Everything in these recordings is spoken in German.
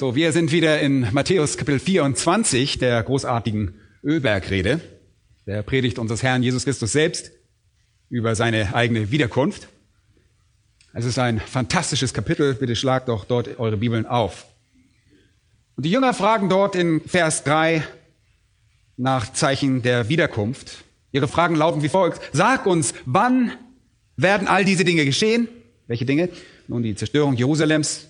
So, wir sind wieder in Matthäus Kapitel 24 der großartigen Ölbergrede, der Predigt unseres Herrn Jesus Christus selbst über seine eigene Wiederkunft. Es ist ein fantastisches Kapitel. Bitte schlagt doch dort eure Bibeln auf. Und die Jünger fragen dort in Vers 3 nach Zeichen der Wiederkunft. Ihre Fragen lauten wie folgt. Sag uns, wann werden all diese Dinge geschehen? Welche Dinge? Nun, die Zerstörung Jerusalems,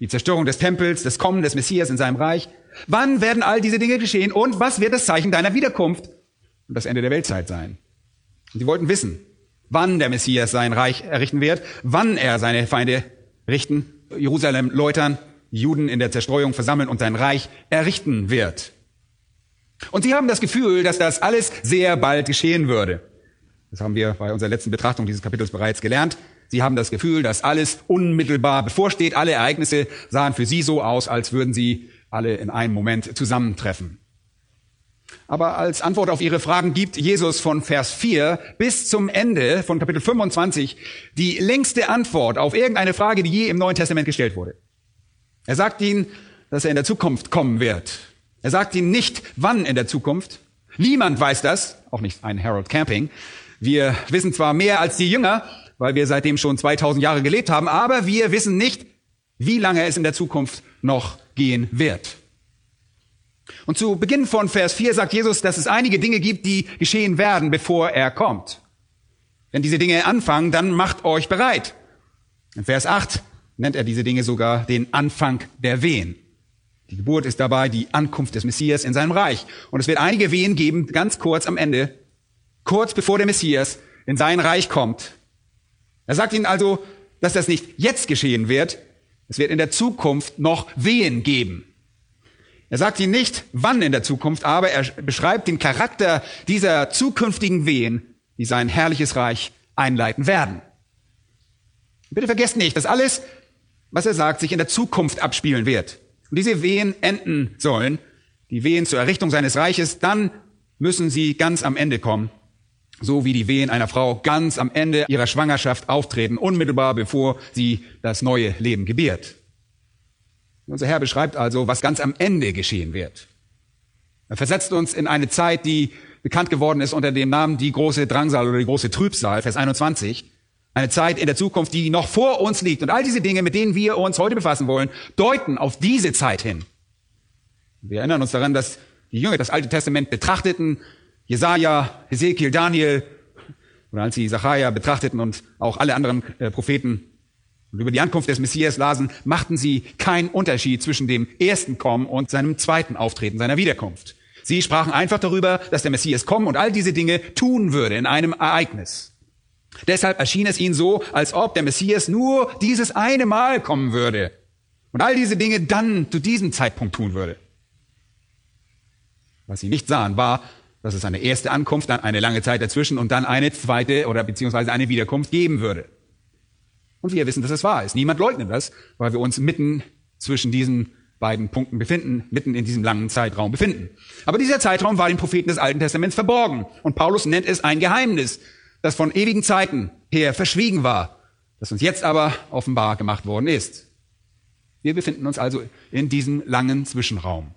die Zerstörung des Tempels, das Kommen des Messias in seinem Reich. Wann werden all diese Dinge geschehen und was wird das Zeichen deiner Wiederkunft und das Ende der Weltzeit sein? Und sie wollten wissen, wann der Messias sein Reich errichten wird, wann er seine Feinde richten, Jerusalem läutern, Juden in der Zerstreuung versammeln und sein Reich errichten wird. Und sie haben das Gefühl, dass das alles sehr bald geschehen würde. Das haben wir bei unserer letzten Betrachtung dieses Kapitels bereits gelernt. Sie haben das Gefühl, dass alles unmittelbar bevorsteht. Alle Ereignisse sahen für sie so aus, als würden sie alle in einem Moment zusammentreffen. Aber als Antwort auf ihre Fragen gibt Jesus von Vers 4 bis zum Ende von Kapitel 25 die längste Antwort auf irgendeine Frage, die je im Neuen Testament gestellt wurde. Er sagt ihnen, dass er in der Zukunft kommen wird. Er sagt ihnen nicht, wann in der Zukunft. Niemand weiß das, auch nicht ein Harold Camping. Wir wissen zwar mehr als die Jünger, weil wir seitdem schon 2000 Jahre gelebt haben, aber wir wissen nicht, wie lange es in der Zukunft noch gehen wird. Und zu Beginn von Vers 4 sagt Jesus, dass es einige Dinge gibt, die geschehen werden, bevor er kommt. Wenn diese Dinge anfangen, dann macht euch bereit. In Vers 8 nennt er diese Dinge sogar den Anfang der Wehen. Die Geburt ist dabei die Ankunft des Messias in seinem Reich. Und es wird einige Wehen geben, ganz kurz am Ende, kurz bevor der Messias in sein Reich kommt. Er sagt ihnen also, dass das nicht jetzt geschehen wird, es wird in der Zukunft noch Wehen geben. Er sagt ihnen nicht, wann in der Zukunft, aber er beschreibt den Charakter dieser zukünftigen Wehen, die sein herrliches Reich einleiten werden. Bitte vergesst nicht, dass alles, was er sagt, sich in der Zukunft abspielen wird. Und diese Wehen enden sollen, die Wehen zur Errichtung seines Reiches, dann müssen sie ganz am Ende kommen so wie die Wehen einer Frau ganz am Ende ihrer Schwangerschaft auftreten, unmittelbar bevor sie das neue Leben gebiert. Unser Herr beschreibt also, was ganz am Ende geschehen wird. Er versetzt uns in eine Zeit, die bekannt geworden ist unter dem Namen die große Drangsal oder die große Trübsal, Vers 21. Eine Zeit in der Zukunft, die noch vor uns liegt. Und all diese Dinge, mit denen wir uns heute befassen wollen, deuten auf diese Zeit hin. Wir erinnern uns daran, dass die Jünger das Alte Testament betrachteten Jesaja, Ezekiel, Daniel, oder als sie Zachariah betrachteten und auch alle anderen äh, Propheten und über die Ankunft des Messias lasen, machten sie keinen Unterschied zwischen dem ersten Kommen und seinem zweiten Auftreten, seiner Wiederkunft. Sie sprachen einfach darüber, dass der Messias kommen und all diese Dinge tun würde in einem Ereignis. Deshalb erschien es ihnen so, als ob der Messias nur dieses eine Mal kommen würde und all diese Dinge dann zu diesem Zeitpunkt tun würde. Was sie nicht sahen, war, dass es eine erste Ankunft, dann eine lange Zeit dazwischen und dann eine zweite oder beziehungsweise eine Wiederkunft geben würde. Und wir wissen, dass es wahr ist. Niemand leugnet das, weil wir uns mitten zwischen diesen beiden Punkten befinden, mitten in diesem langen Zeitraum befinden. Aber dieser Zeitraum war den Propheten des Alten Testaments verborgen. Und Paulus nennt es ein Geheimnis, das von ewigen Zeiten her verschwiegen war, das uns jetzt aber offenbar gemacht worden ist. Wir befinden uns also in diesem langen Zwischenraum.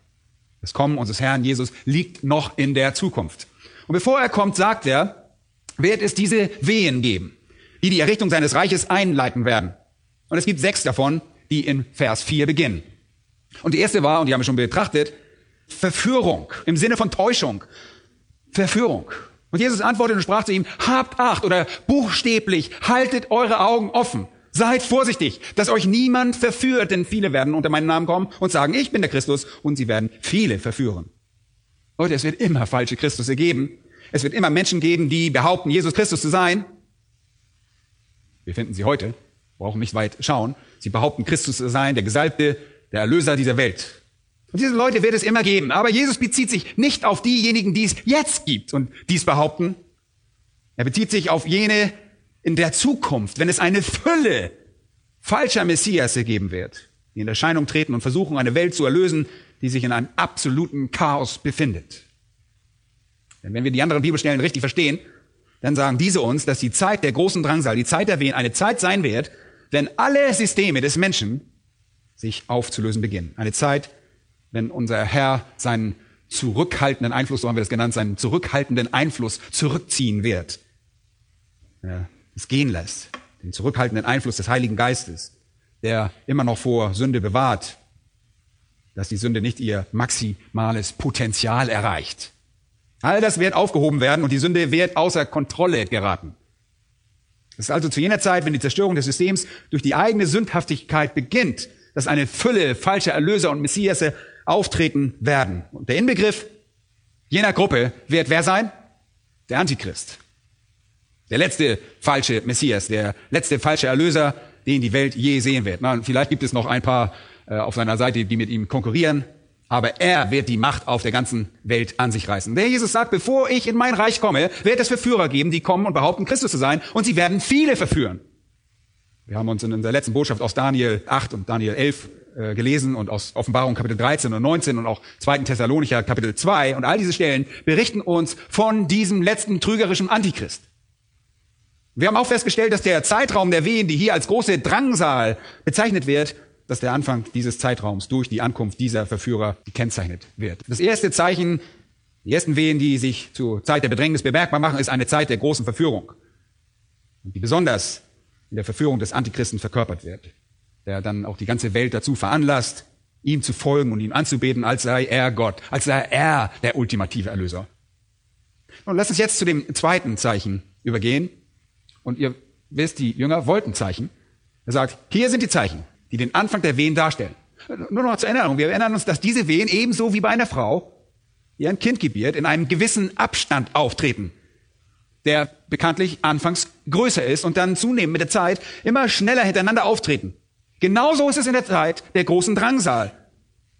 Das Kommen unseres Herrn Jesus liegt noch in der Zukunft. Und bevor er kommt, sagt er, wird es diese Wehen geben, die die Errichtung seines Reiches einleiten werden. Und es gibt sechs davon, die in Vers 4 beginnen. Und die erste war, und die haben wir schon betrachtet, Verführung im Sinne von Täuschung. Verführung. Und Jesus antwortete und sprach zu ihm, habt Acht oder buchstäblich, haltet eure Augen offen. Seid vorsichtig, dass euch niemand verführt, denn viele werden unter meinen Namen kommen und sagen, ich bin der Christus und sie werden viele verführen. Leute, es wird immer falsche Christus geben. Es wird immer Menschen geben, die behaupten, Jesus Christus zu sein. Wir finden sie heute, brauchen nicht weit schauen. Sie behaupten, Christus zu sein, der Gesalbte, der Erlöser dieser Welt. Und diese Leute wird es immer geben. Aber Jesus bezieht sich nicht auf diejenigen, die es jetzt gibt und dies behaupten. Er bezieht sich auf jene in der Zukunft, wenn es eine Fülle falscher Messias geben wird, die in Erscheinung treten und versuchen, eine Welt zu erlösen, die sich in einem absoluten Chaos befindet. Denn wenn wir die anderen Bibelstellen richtig verstehen, dann sagen diese uns, dass die Zeit der großen Drangsal, die Zeit der Wehen, eine Zeit sein wird, wenn alle Systeme des Menschen sich aufzulösen beginnen. Eine Zeit, wenn unser Herr seinen zurückhaltenden Einfluss, so haben wir das genannt, seinen zurückhaltenden Einfluss zurückziehen wird. Ja, es gehen lässt. Den zurückhaltenden Einfluss des Heiligen Geistes, der immer noch vor Sünde bewahrt, dass die Sünde nicht ihr maximales Potenzial erreicht. All das wird aufgehoben werden und die Sünde wird außer Kontrolle geraten. Es ist also zu jener Zeit, wenn die Zerstörung des Systems durch die eigene Sündhaftigkeit beginnt, dass eine Fülle falscher Erlöser und Messiasse auftreten werden. Und der Inbegriff jener Gruppe wird wer sein? Der Antichrist. Der letzte falsche Messias, der letzte falsche Erlöser, den die Welt je sehen wird. Na, vielleicht gibt es noch ein paar äh, auf seiner Seite, die mit ihm konkurrieren, aber er wird die Macht auf der ganzen Welt an sich reißen. Der Jesus sagt, bevor ich in mein Reich komme, wird es Verführer geben, die kommen und behaupten, Christus zu sein, und sie werden viele verführen. Wir haben uns in unserer letzten Botschaft aus Daniel 8 und Daniel 11 äh, gelesen und aus Offenbarung Kapitel 13 und 19 und auch 2. Thessalonicher Kapitel 2 und all diese Stellen berichten uns von diesem letzten trügerischen Antichrist. Wir haben auch festgestellt, dass der Zeitraum der Wehen, die hier als große Drangsal bezeichnet wird, dass der Anfang dieses Zeitraums durch die Ankunft dieser Verführer gekennzeichnet wird. Das erste Zeichen, die ersten Wehen, die sich zur Zeit der Bedrängnis bemerkbar machen, ist eine Zeit der großen Verführung. Die besonders in der Verführung des Antichristen verkörpert wird, der dann auch die ganze Welt dazu veranlasst, ihm zu folgen und ihm anzubeten, als sei er Gott, als sei er der ultimative Erlöser. Und lass uns jetzt zu dem zweiten Zeichen übergehen. Und ihr wisst, die Jünger wollten Zeichen. Er sagt, hier sind die Zeichen, die den Anfang der Wehen darstellen. Nur noch zur Erinnerung. Wir erinnern uns, dass diese Wehen ebenso wie bei einer Frau, die ein Kind gebiert, in einem gewissen Abstand auftreten, der bekanntlich anfangs größer ist und dann zunehmend mit der Zeit immer schneller hintereinander auftreten. Genauso ist es in der Zeit der großen Drangsal,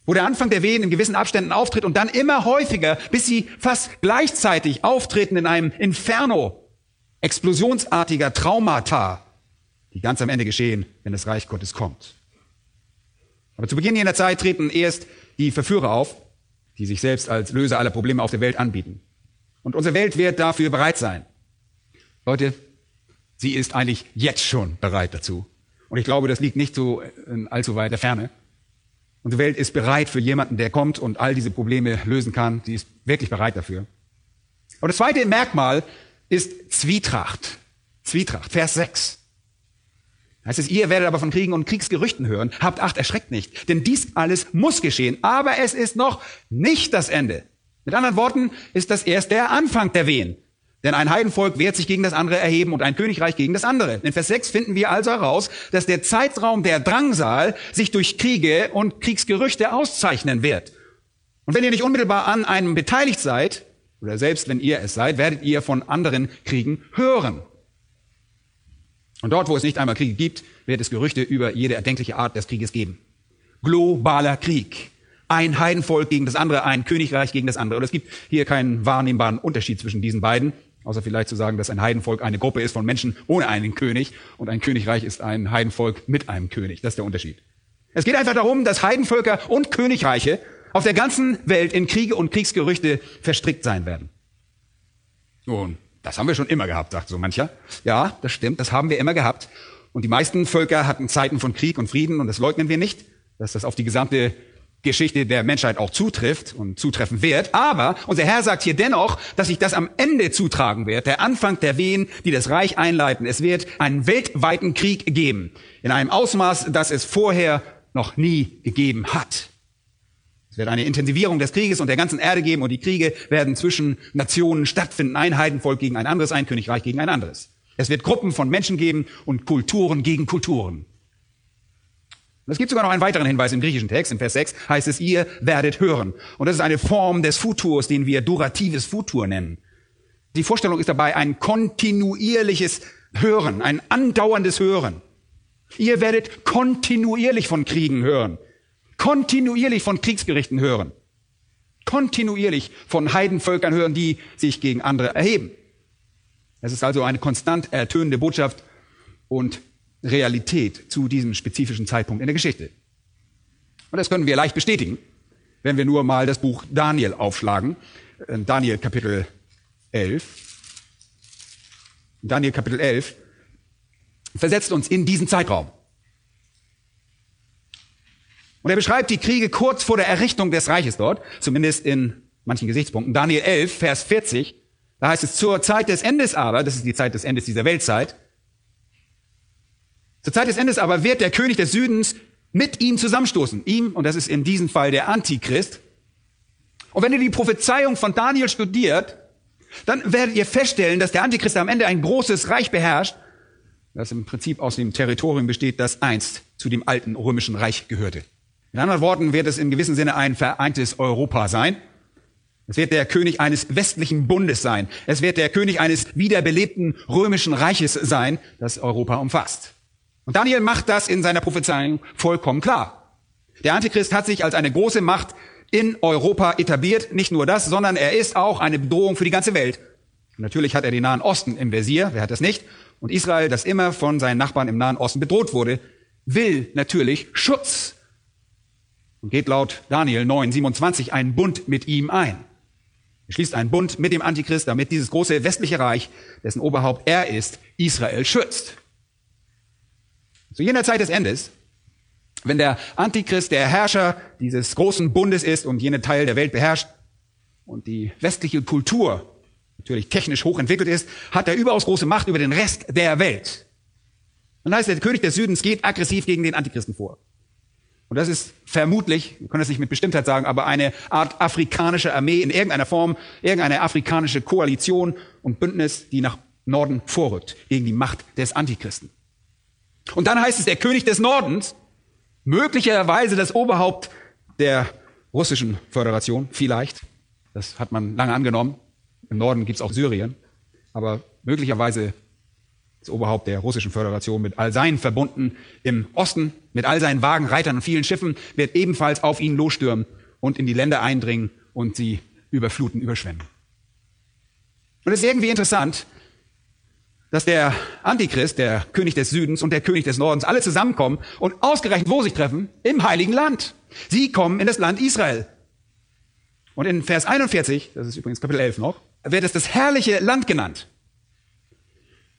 wo der Anfang der Wehen in gewissen Abständen auftritt und dann immer häufiger, bis sie fast gleichzeitig auftreten in einem Inferno, explosionsartiger Traumata, die ganz am Ende geschehen, wenn das Reich Gottes kommt. Aber zu Beginn jener Zeit treten erst die Verführer auf, die sich selbst als Löser aller Probleme auf der Welt anbieten. Und unsere Welt wird dafür bereit sein. Leute, sie ist eigentlich jetzt schon bereit dazu. Und ich glaube, das liegt nicht so in allzu weiter Ferne. Unsere Welt ist bereit für jemanden, der kommt und all diese Probleme lösen kann. Sie ist wirklich bereit dafür. Und das zweite Merkmal ist Zwietracht. Zwietracht, Vers 6. Heißt es, ihr werdet aber von Kriegen und Kriegsgerüchten hören. Habt Acht, erschreckt nicht. Denn dies alles muss geschehen. Aber es ist noch nicht das Ende. Mit anderen Worten ist das erst der Anfang der Wehen. Denn ein Heidenvolk wird sich gegen das andere erheben und ein Königreich gegen das andere. In Vers 6 finden wir also heraus, dass der Zeitraum der Drangsal sich durch Kriege und Kriegsgerüchte auszeichnen wird. Und wenn ihr nicht unmittelbar an einem beteiligt seid, oder selbst wenn ihr es seid, werdet ihr von anderen Kriegen hören. Und dort, wo es nicht einmal Kriege gibt, wird es Gerüchte über jede erdenkliche Art des Krieges geben. Globaler Krieg. Ein Heidenvolk gegen das andere, ein Königreich gegen das andere. Und es gibt hier keinen wahrnehmbaren Unterschied zwischen diesen beiden, außer vielleicht zu sagen, dass ein Heidenvolk eine Gruppe ist von Menschen ohne einen König und ein Königreich ist ein Heidenvolk mit einem König. Das ist der Unterschied. Es geht einfach darum, dass Heidenvölker und Königreiche auf der ganzen Welt in Kriege und Kriegsgerüchte verstrickt sein werden. Und das haben wir schon immer gehabt, sagt so mancher. Ja, das stimmt, das haben wir immer gehabt. Und die meisten Völker hatten Zeiten von Krieg und Frieden und das leugnen wir nicht, dass das auf die gesamte Geschichte der Menschheit auch zutrifft und zutreffen wird. Aber unser Herr sagt hier dennoch, dass sich das am Ende zutragen wird, der Anfang der Wehen, die das Reich einleiten. Es wird einen weltweiten Krieg geben, in einem Ausmaß, das es vorher noch nie gegeben hat. Es wird eine Intensivierung des Krieges und der ganzen Erde geben und die Kriege werden zwischen Nationen stattfinden. Ein Heidenvolk gegen ein anderes, ein Königreich gegen ein anderes. Es wird Gruppen von Menschen geben und Kulturen gegen Kulturen. Und es gibt sogar noch einen weiteren Hinweis im griechischen Text. In Vers 6 heißt es, ihr werdet hören. Und das ist eine Form des Futurs, den wir duratives Futur nennen. Die Vorstellung ist dabei ein kontinuierliches Hören, ein andauerndes Hören. Ihr werdet kontinuierlich von Kriegen hören kontinuierlich von Kriegsgerichten hören. Kontinuierlich von Heidenvölkern hören, die sich gegen andere erheben. Es ist also eine konstant ertönende Botschaft und Realität zu diesem spezifischen Zeitpunkt in der Geschichte. Und das können wir leicht bestätigen, wenn wir nur mal das Buch Daniel aufschlagen. Äh, Daniel Kapitel 11. Daniel Kapitel 11 versetzt uns in diesen Zeitraum. Und er beschreibt die Kriege kurz vor der Errichtung des Reiches dort, zumindest in manchen Gesichtspunkten. Daniel 11, Vers 40, da heißt es, zur Zeit des Endes aber, das ist die Zeit des Endes dieser Weltzeit, zur Zeit des Endes aber wird der König des Südens mit ihm zusammenstoßen. Ihm, und das ist in diesem Fall der Antichrist. Und wenn ihr die Prophezeiung von Daniel studiert, dann werdet ihr feststellen, dass der Antichrist am Ende ein großes Reich beherrscht, das im Prinzip aus dem Territorium besteht, das einst zu dem alten römischen Reich gehörte. In anderen Worten wird es in gewissem Sinne ein vereintes Europa sein. Es wird der König eines westlichen Bundes sein. Es wird der König eines wiederbelebten römischen Reiches sein, das Europa umfasst. Und Daniel macht das in seiner Prophezeiung vollkommen klar. Der Antichrist hat sich als eine große Macht in Europa etabliert. Nicht nur das, sondern er ist auch eine Bedrohung für die ganze Welt. Und natürlich hat er den Nahen Osten im Visier. Wer hat das nicht? Und Israel, das immer von seinen Nachbarn im Nahen Osten bedroht wurde, will natürlich Schutz und geht laut Daniel 9, 27 einen Bund mit ihm ein. Er schließt einen Bund mit dem Antichrist, damit dieses große westliche Reich, dessen Oberhaupt er ist, Israel schützt. Zu jener Zeit des Endes, wenn der Antichrist der Herrscher dieses großen Bundes ist und jene Teil der Welt beherrscht und die westliche Kultur natürlich technisch hochentwickelt ist, hat er überaus große Macht über den Rest der Welt. Und heißt, der König des Südens geht aggressiv gegen den Antichristen vor. Und das ist vermutlich, wir können das nicht mit Bestimmtheit sagen, aber eine Art afrikanische Armee in irgendeiner Form, irgendeine afrikanische Koalition und Bündnis, die nach Norden vorrückt, gegen die Macht des Antichristen. Und dann heißt es, der König des Nordens, möglicherweise das Oberhaupt der russischen Föderation, vielleicht, das hat man lange angenommen, im Norden gibt's auch Syrien, aber möglicherweise das Oberhaupt der russischen Föderation mit all seinen Verbunden im Osten, mit all seinen Wagen, Reitern und vielen Schiffen, wird ebenfalls auf ihn losstürmen und in die Länder eindringen und sie überfluten, überschwemmen. Und es ist irgendwie interessant, dass der Antichrist, der König des Südens und der König des Nordens alle zusammenkommen und ausgerechnet wo sich treffen? Im Heiligen Land. Sie kommen in das Land Israel. Und in Vers 41, das ist übrigens Kapitel 11 noch, wird es das herrliche Land genannt.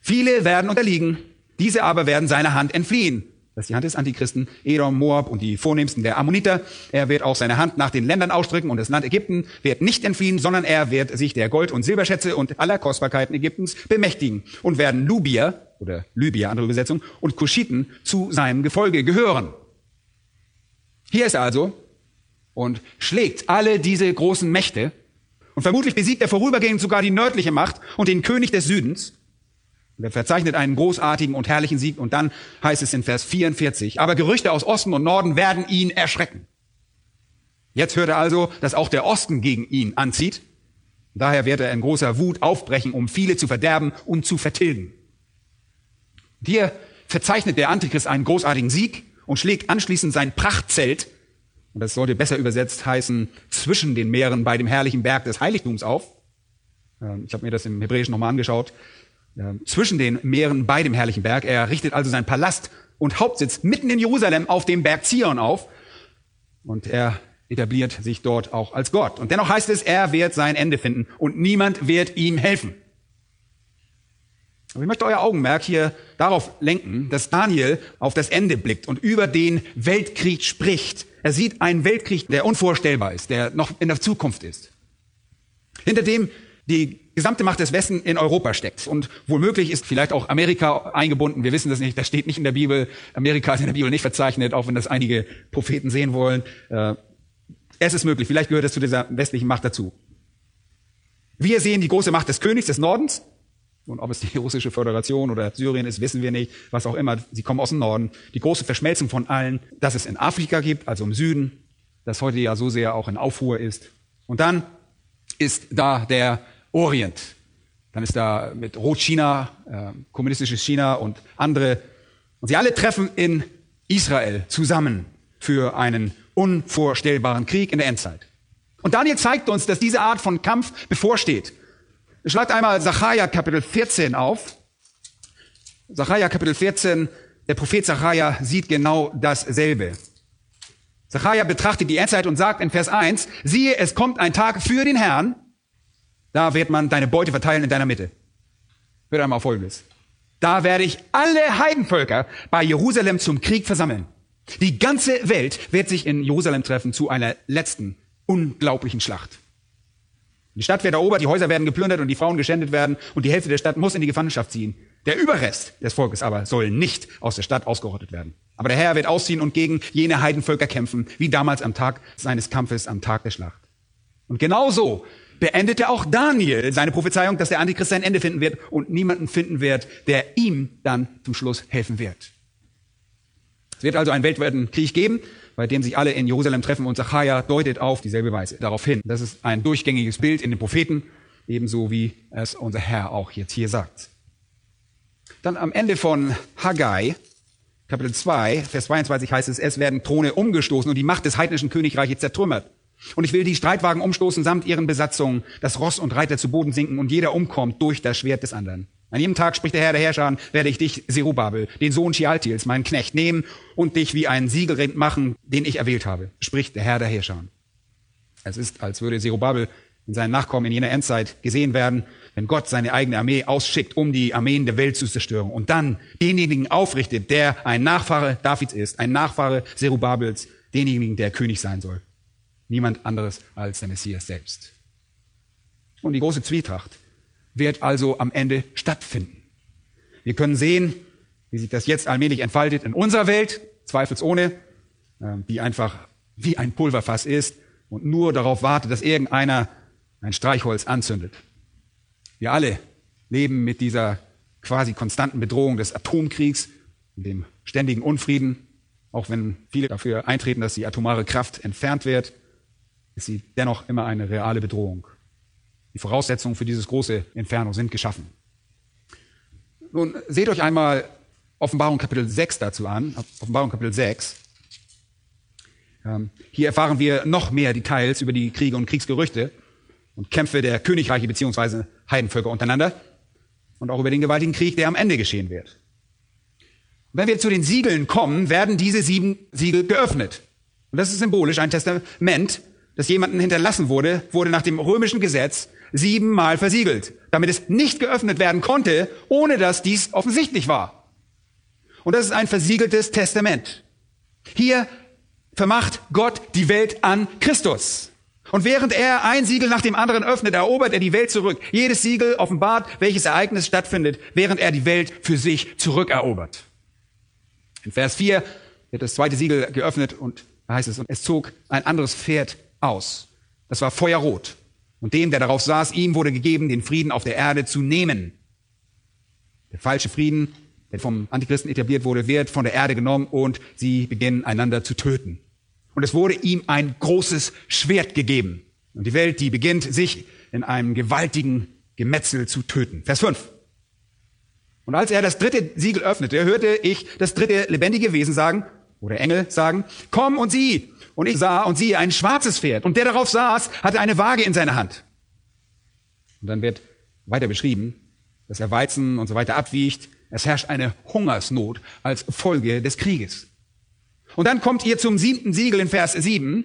Viele werden unterliegen, diese aber werden seiner Hand entfliehen. Das ist die Hand des Antichristen, Edom, Moab und die Vornehmsten der Ammoniter. Er wird auch seine Hand nach den Ländern ausstrecken und das Land Ägypten wird nicht entfliehen, sondern er wird sich der Gold- und Silberschätze und aller Kostbarkeiten Ägyptens bemächtigen und werden Lubier oder Libyer, andere Übersetzung, und Kuschiten zu seinem Gefolge gehören. Hier ist er also und schlägt alle diese großen Mächte und vermutlich besiegt er vorübergehend sogar die nördliche Macht und den König des Südens und er verzeichnet einen großartigen und herrlichen Sieg und dann heißt es in Vers 44, aber Gerüchte aus Osten und Norden werden ihn erschrecken. Jetzt hört er also, dass auch der Osten gegen ihn anzieht. Daher wird er in großer Wut aufbrechen, um viele zu verderben und zu vertilgen. Hier verzeichnet der Antichrist einen großartigen Sieg und schlägt anschließend sein Prachtzelt, und das sollte besser übersetzt heißen, zwischen den Meeren bei dem herrlichen Berg des Heiligtums auf. Ähm, ich habe mir das im Hebräischen nochmal angeschaut zwischen den Meeren bei dem herrlichen Berg. Er richtet also seinen Palast und Hauptsitz mitten in Jerusalem auf dem Berg Zion auf. Und er etabliert sich dort auch als Gott. Und dennoch heißt es, er wird sein Ende finden und niemand wird ihm helfen. Aber ich möchte euer Augenmerk hier darauf lenken, dass Daniel auf das Ende blickt und über den Weltkrieg spricht. Er sieht einen Weltkrieg, der unvorstellbar ist, der noch in der Zukunft ist. Hinter dem die gesamte Macht des Westen in Europa steckt. Und womöglich ist vielleicht auch Amerika eingebunden. Wir wissen das nicht. Das steht nicht in der Bibel. Amerika ist in der Bibel nicht verzeichnet, auch wenn das einige Propheten sehen wollen. Äh, es ist möglich. Vielleicht gehört es zu dieser westlichen Macht dazu. Wir sehen die große Macht des Königs des Nordens. Und ob es die russische Föderation oder Syrien ist, wissen wir nicht. Was auch immer. Sie kommen aus dem Norden. Die große Verschmelzung von allen, dass es in Afrika gibt, also im Süden, das heute ja so sehr auch in Aufruhr ist. Und dann ist da der Orient. Dann ist da mit Rot-China, äh, kommunistisches China und andere. Und sie alle treffen in Israel zusammen für einen unvorstellbaren Krieg in der Endzeit. Und Daniel zeigt uns, dass diese Art von Kampf bevorsteht. Schlagt einmal Sacharja Kapitel 14 auf. Sacharja Kapitel 14, der Prophet Sacharja sieht genau dasselbe. Sacharja betrachtet die Endzeit und sagt in Vers 1, siehe, es kommt ein Tag für den Herrn, da wird man deine Beute verteilen in deiner Mitte. Hört einmal auf Folgendes. Da werde ich alle Heidenvölker bei Jerusalem zum Krieg versammeln. Die ganze Welt wird sich in Jerusalem treffen zu einer letzten unglaublichen Schlacht. Die Stadt wird erobert, die Häuser werden geplündert und die Frauen geschändet werden und die Hälfte der Stadt muss in die Gefangenschaft ziehen. Der Überrest des Volkes aber soll nicht aus der Stadt ausgerottet werden. Aber der Herr wird ausziehen und gegen jene Heidenvölker kämpfen, wie damals am Tag seines Kampfes, am Tag der Schlacht. Und genauso beendete auch Daniel seine Prophezeiung, dass der Antichrist sein Ende finden wird und niemanden finden wird, der ihm dann zum Schluss helfen wird. Es wird also einen weltweiten Krieg geben, bei dem sich alle in Jerusalem treffen und Zachariah deutet auf dieselbe Weise darauf hin. Das ist ein durchgängiges Bild in den Propheten, ebenso wie es unser Herr auch jetzt hier sagt. Dann am Ende von Haggai, Kapitel 2, Vers 22 heißt es, es werden Throne umgestoßen und die Macht des heidnischen Königreiches zertrümmert. Und ich will die Streitwagen umstoßen samt ihren Besatzungen, dass Ross und Reiter zu Boden sinken und jeder umkommt durch das Schwert des anderen. An jedem Tag spricht der Herr der Herrscher, werde ich dich, Serubabel, den Sohn Chialtils, meinen Knecht, nehmen und dich wie einen Siegelrind machen, den ich erwählt habe, spricht der Herr der Herrscher. Es ist, als würde Serubabel in seinen Nachkommen in jener Endzeit gesehen werden, wenn Gott seine eigene Armee ausschickt, um die Armeen der Welt zu zerstören und dann denjenigen aufrichtet, der ein Nachfahre Davids ist, ein Nachfahre Serubabels, denjenigen, der König sein soll. Niemand anderes als der Messias selbst. Und die große Zwietracht wird also am Ende stattfinden. Wir können sehen, wie sich das jetzt allmählich entfaltet in unserer Welt, zweifelsohne, ähm, die einfach wie ein Pulverfass ist und nur darauf wartet, dass irgendeiner ein Streichholz anzündet. Wir alle leben mit dieser quasi konstanten Bedrohung des Atomkriegs und dem ständigen Unfrieden, auch wenn viele dafür eintreten, dass die atomare Kraft entfernt wird ist sie dennoch immer eine reale Bedrohung. Die Voraussetzungen für dieses große Inferno sind geschaffen. Nun, seht euch einmal Offenbarung Kapitel 6 dazu an. Offenbarung Kapitel 6. Ähm, hier erfahren wir noch mehr Details über die Kriege und Kriegsgerüchte und Kämpfe der Königreiche beziehungsweise Heidenvölker untereinander und auch über den gewaltigen Krieg, der am Ende geschehen wird. Wenn wir zu den Siegeln kommen, werden diese sieben Siegel geöffnet. Und das ist symbolisch ein Testament, das jemanden hinterlassen wurde, wurde nach dem römischen Gesetz siebenmal versiegelt, damit es nicht geöffnet werden konnte, ohne dass dies offensichtlich war. Und das ist ein versiegeltes Testament. Hier vermacht Gott die Welt an Christus. Und während er ein Siegel nach dem anderen öffnet, erobert er die Welt zurück. Jedes Siegel offenbart, welches Ereignis stattfindet, während er die Welt für sich zurückerobert. In Vers 4 wird das zweite Siegel geöffnet und da heißt es, und es zog ein anderes Pferd aus. Das war feuerrot. Und dem, der darauf saß, ihm wurde gegeben, den Frieden auf der Erde zu nehmen. Der falsche Frieden, der vom Antichristen etabliert wurde, wird von der Erde genommen und sie beginnen einander zu töten. Und es wurde ihm ein großes Schwert gegeben. Und die Welt, die beginnt, sich in einem gewaltigen Gemetzel zu töten. Vers 5. Und als er das dritte Siegel öffnete, hörte ich das dritte lebendige Wesen sagen, oder Engel sagen, komm und sieh. Und ich sah und siehe ein schwarzes Pferd. Und der darauf saß, hatte eine Waage in seiner Hand. Und dann wird weiter beschrieben, dass er Weizen und so weiter abwiegt. Es herrscht eine Hungersnot als Folge des Krieges. Und dann kommt ihr zum siebten Siegel in Vers 7.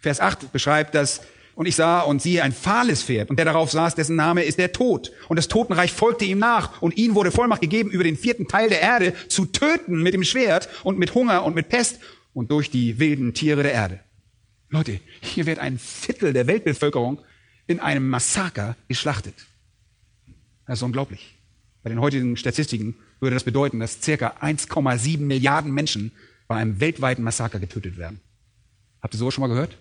Vers 8 beschreibt das, und ich sah und siehe ein fahles Pferd, und der darauf saß, dessen Name ist der Tod. Und das Totenreich folgte ihm nach, und ihm wurde Vollmacht gegeben, über den vierten Teil der Erde zu töten mit dem Schwert und mit Hunger und mit Pest und durch die wilden Tiere der Erde. Leute, hier wird ein Viertel der Weltbevölkerung in einem Massaker geschlachtet. Das ist unglaublich. Bei den heutigen Statistiken würde das bedeuten, dass circa 1,7 Milliarden Menschen bei einem weltweiten Massaker getötet werden. Habt ihr sowas schon mal gehört?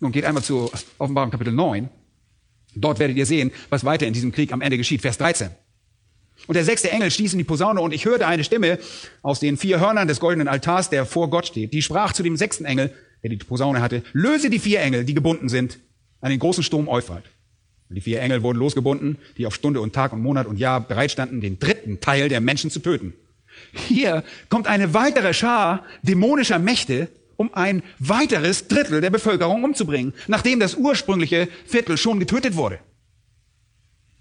Nun geht einmal zu Offenbarung Kapitel 9. Dort werdet ihr sehen, was weiter in diesem Krieg am Ende geschieht. Vers 13. Und der sechste Engel stieß in die Posaune und ich hörte eine Stimme aus den vier Hörnern des goldenen Altars, der vor Gott steht. Die sprach zu dem sechsten Engel, der die Posaune hatte, löse die vier Engel, die gebunden sind, an den großen Sturm Euphrat. Und die vier Engel wurden losgebunden, die auf Stunde und Tag und Monat und Jahr bereitstanden, den dritten Teil der Menschen zu töten. Hier kommt eine weitere Schar dämonischer Mächte, um ein weiteres Drittel der Bevölkerung umzubringen, nachdem das ursprüngliche Viertel schon getötet wurde.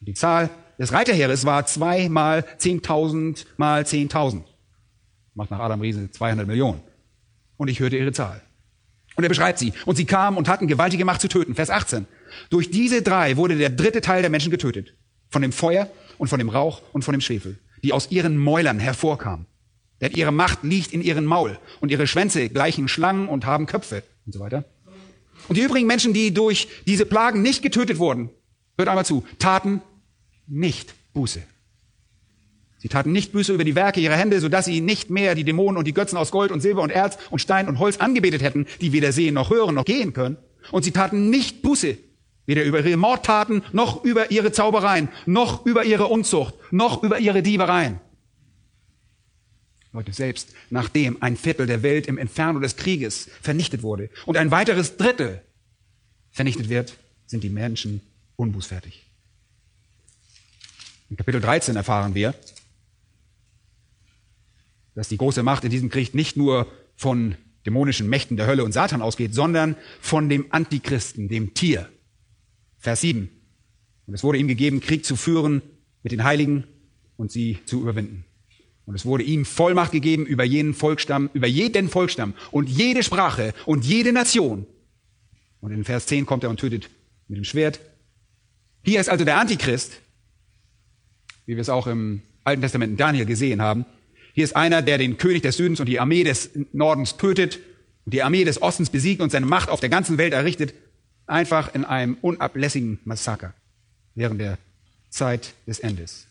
Die Zahl des Reiterheeres war zwei mal 10.000 mal 10.000. Macht nach Adam Riese 200 Millionen. Und ich hörte ihre Zahl. Und er beschreibt sie. Und sie kamen und hatten gewaltige Macht zu töten. Vers 18. Durch diese drei wurde der dritte Teil der Menschen getötet. Von dem Feuer und von dem Rauch und von dem Schwefel, die aus ihren Mäulern hervorkamen. Denn ihre Macht liegt in ihren Maul und ihre Schwänze gleichen Schlangen und haben Köpfe und so weiter. Und die übrigen Menschen, die durch diese Plagen nicht getötet wurden, hört einmal zu, taten nicht Buße. Sie taten nicht Buße über die Werke ihrer Hände, sodass sie nicht mehr die Dämonen und die Götzen aus Gold und Silber und Erz und Stein und Holz angebetet hätten, die weder sehen noch hören noch gehen können. Und sie taten nicht Buße, weder über ihre Mordtaten, noch über ihre Zaubereien, noch über ihre Unzucht, noch über ihre Diebereien. Leute, selbst nachdem ein Viertel der Welt im Inferno des Krieges vernichtet wurde und ein weiteres Drittel vernichtet wird, sind die Menschen unbußfertig. In Kapitel 13 erfahren wir, dass die große Macht in diesem Krieg nicht nur von dämonischen Mächten der Hölle und Satan ausgeht, sondern von dem Antichristen, dem Tier. Vers 7. Und es wurde ihm gegeben, Krieg zu führen mit den Heiligen und sie zu überwinden. Und es wurde ihm Vollmacht gegeben über jenen Volksstamm, über jeden Volksstamm und jede Sprache und jede Nation. Und in Vers 10 kommt er und tötet mit dem Schwert. Hier ist also der Antichrist, wie wir es auch im Alten Testament in Daniel gesehen haben. Hier ist einer, der den König des Südens und die Armee des Nordens tötet und die Armee des Ostens besiegt und seine Macht auf der ganzen Welt errichtet, einfach in einem unablässigen Massaker während der Zeit des Endes.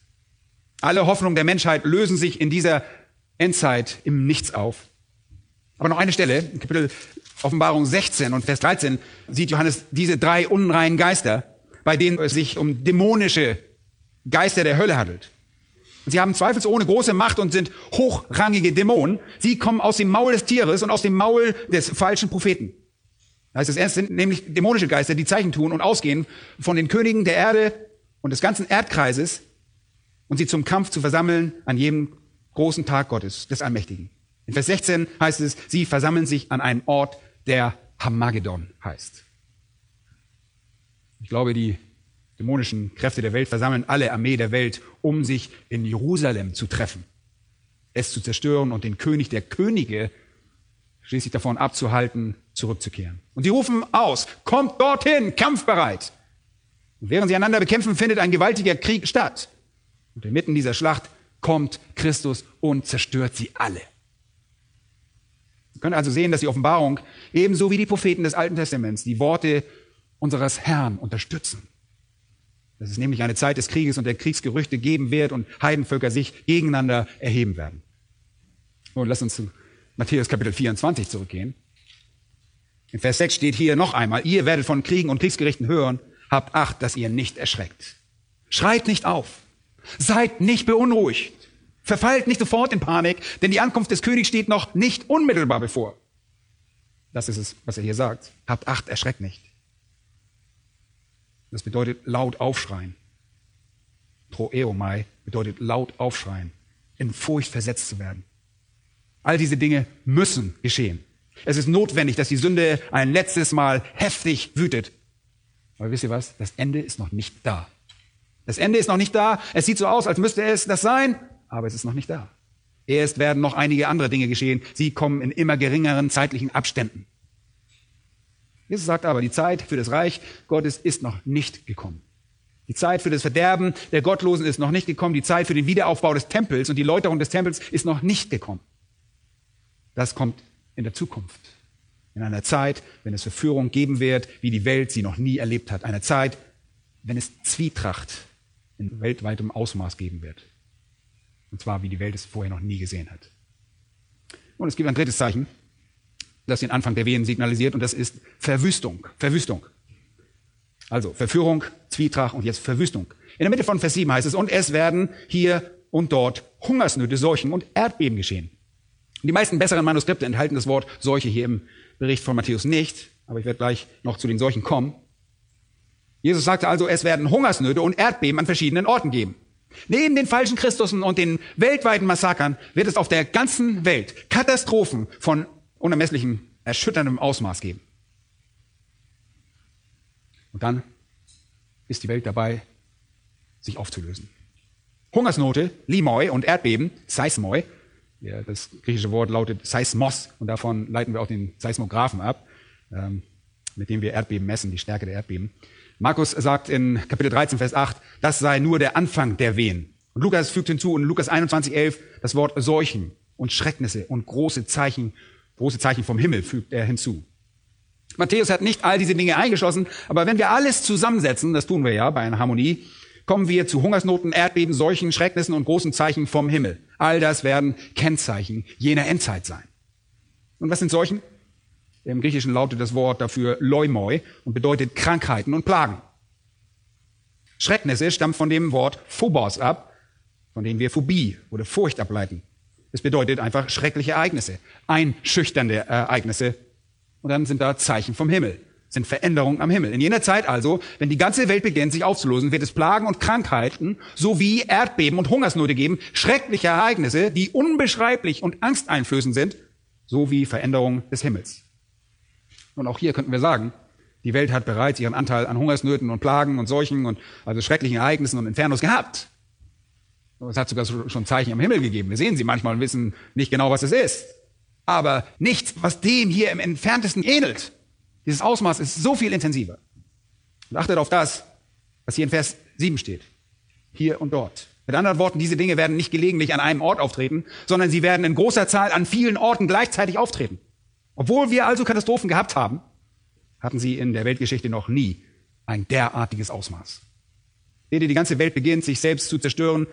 Alle Hoffnungen der Menschheit lösen sich in dieser Endzeit im Nichts auf. Aber noch eine Stelle, Kapitel Offenbarung 16 und Vers 13 sieht Johannes diese drei unreinen Geister, bei denen es sich um dämonische Geister der Hölle handelt. Sie haben zweifelsohne große Macht und sind hochrangige Dämonen. Sie kommen aus dem Maul des Tieres und aus dem Maul des falschen Propheten. Das heißt, es erst sind nämlich dämonische Geister, die Zeichen tun und ausgehen von den Königen der Erde und des ganzen Erdkreises und sie zum Kampf zu versammeln an jedem großen Tag Gottes, des Allmächtigen. In Vers 16 heißt es, sie versammeln sich an einem Ort, der Hamagedon heißt. Ich glaube, die dämonischen Kräfte der Welt versammeln alle Armee der Welt, um sich in Jerusalem zu treffen, es zu zerstören und den König der Könige schließlich davon abzuhalten, zurückzukehren. Und sie rufen aus, kommt dorthin, kampfbereit. Und während sie einander bekämpfen, findet ein gewaltiger Krieg statt. Und inmitten dieser Schlacht kommt Christus und zerstört sie alle. Wir können also sehen, dass die Offenbarung ebenso wie die Propheten des Alten Testaments die Worte unseres Herrn unterstützen. Dass es nämlich eine Zeit des Krieges und der Kriegsgerüchte geben wird und Heidenvölker sich gegeneinander erheben werden. Und lass uns zu Matthäus Kapitel 24 zurückgehen. In Vers 6 steht hier noch einmal, ihr werdet von Kriegen und Kriegsgerichten hören, habt Acht, dass ihr nicht erschreckt. Schreit nicht auf. Seid nicht beunruhigt. Verfallt nicht sofort in Panik, denn die Ankunft des Königs steht noch nicht unmittelbar bevor. Das ist es, was er hier sagt. Habt Acht, erschreckt nicht. Das bedeutet laut aufschreien. Troeomai bedeutet laut aufschreien, in Furcht versetzt zu werden. All diese Dinge müssen geschehen. Es ist notwendig, dass die Sünde ein letztes Mal heftig wütet. Aber wisst ihr was? Das Ende ist noch nicht da. Das Ende ist noch nicht da. Es sieht so aus, als müsste es das sein, aber es ist noch nicht da. Erst werden noch einige andere Dinge geschehen. Sie kommen in immer geringeren zeitlichen Abständen. Jesus sagt aber, die Zeit für das Reich Gottes ist noch nicht gekommen. Die Zeit für das Verderben der Gottlosen ist noch nicht gekommen. Die Zeit für den Wiederaufbau des Tempels und die Läuterung des Tempels ist noch nicht gekommen. Das kommt in der Zukunft. In einer Zeit, wenn es Verführung geben wird, wie die Welt sie noch nie erlebt hat. Eine Zeit, wenn es Zwietracht in weltweitem Ausmaß geben wird. Und zwar, wie die Welt es vorher noch nie gesehen hat. Und es gibt ein drittes Zeichen, das den Anfang der Wehen signalisiert, und das ist Verwüstung. Verwüstung. Also Verführung, Zwietracht und jetzt Verwüstung. In der Mitte von Vers 7 heißt es, und es werden hier und dort Hungersnöte, Seuchen und Erdbeben geschehen. Die meisten besseren Manuskripte enthalten das Wort Seuche hier im Bericht von Matthäus nicht, aber ich werde gleich noch zu den Seuchen kommen. Jesus sagte also, es werden Hungersnöte und Erdbeben an verschiedenen Orten geben. Neben den falschen Christusen und den weltweiten Massakern wird es auf der ganzen Welt Katastrophen von unermesslichem, erschütterndem Ausmaß geben. Und dann ist die Welt dabei, sich aufzulösen. Hungersnote, Limoi und Erdbeben, Seismoi, ja, das griechische Wort lautet Seismos und davon leiten wir auch den Seismographen ab, ähm, mit dem wir Erdbeben messen, die Stärke der Erdbeben. Markus sagt in Kapitel 13, Vers 8, das sei nur der Anfang der Wehen. Und Lukas fügt hinzu in Lukas 21, 11 das Wort Seuchen und Schrecknisse und große Zeichen, große Zeichen vom Himmel fügt er hinzu. Matthäus hat nicht all diese Dinge eingeschlossen, aber wenn wir alles zusammensetzen, das tun wir ja bei einer Harmonie, kommen wir zu Hungersnoten, Erdbeben, Seuchen, Schrecknissen und großen Zeichen vom Himmel. All das werden Kennzeichen jener Endzeit sein. Und was sind Seuchen? Im Griechischen lautet das Wort dafür Leumoi und bedeutet Krankheiten und Plagen. Schrecknisse stammt von dem Wort Phobos ab, von dem wir Phobie oder Furcht ableiten. Es bedeutet einfach schreckliche Ereignisse, einschüchternde Ereignisse. Und dann sind da Zeichen vom Himmel, sind Veränderungen am Himmel. In jener Zeit also, wenn die ganze Welt beginnt, sich aufzulösen, wird es Plagen und Krankheiten sowie Erdbeben und Hungersnöte geben, schreckliche Ereignisse, die unbeschreiblich und angsteinflößend sind, sowie Veränderungen des Himmels. Und auch hier könnten wir sagen, die Welt hat bereits ihren Anteil an Hungersnöten und Plagen und Seuchen und also schrecklichen Ereignissen und Infernos gehabt. Es hat sogar schon Zeichen am Himmel gegeben. Wir sehen sie manchmal und wissen nicht genau, was es ist. Aber nichts, was dem hier im entferntesten ähnelt. Dieses Ausmaß ist so viel intensiver. Und achtet auf das, was hier in Vers 7 steht. Hier und dort. Mit anderen Worten, diese Dinge werden nicht gelegentlich an einem Ort auftreten, sondern sie werden in großer Zahl an vielen Orten gleichzeitig auftreten. Obwohl wir also Katastrophen gehabt haben, hatten sie in der Weltgeschichte noch nie ein derartiges Ausmaß. Seht ihr, die ganze Welt beginnt, sich selbst zu zerstören,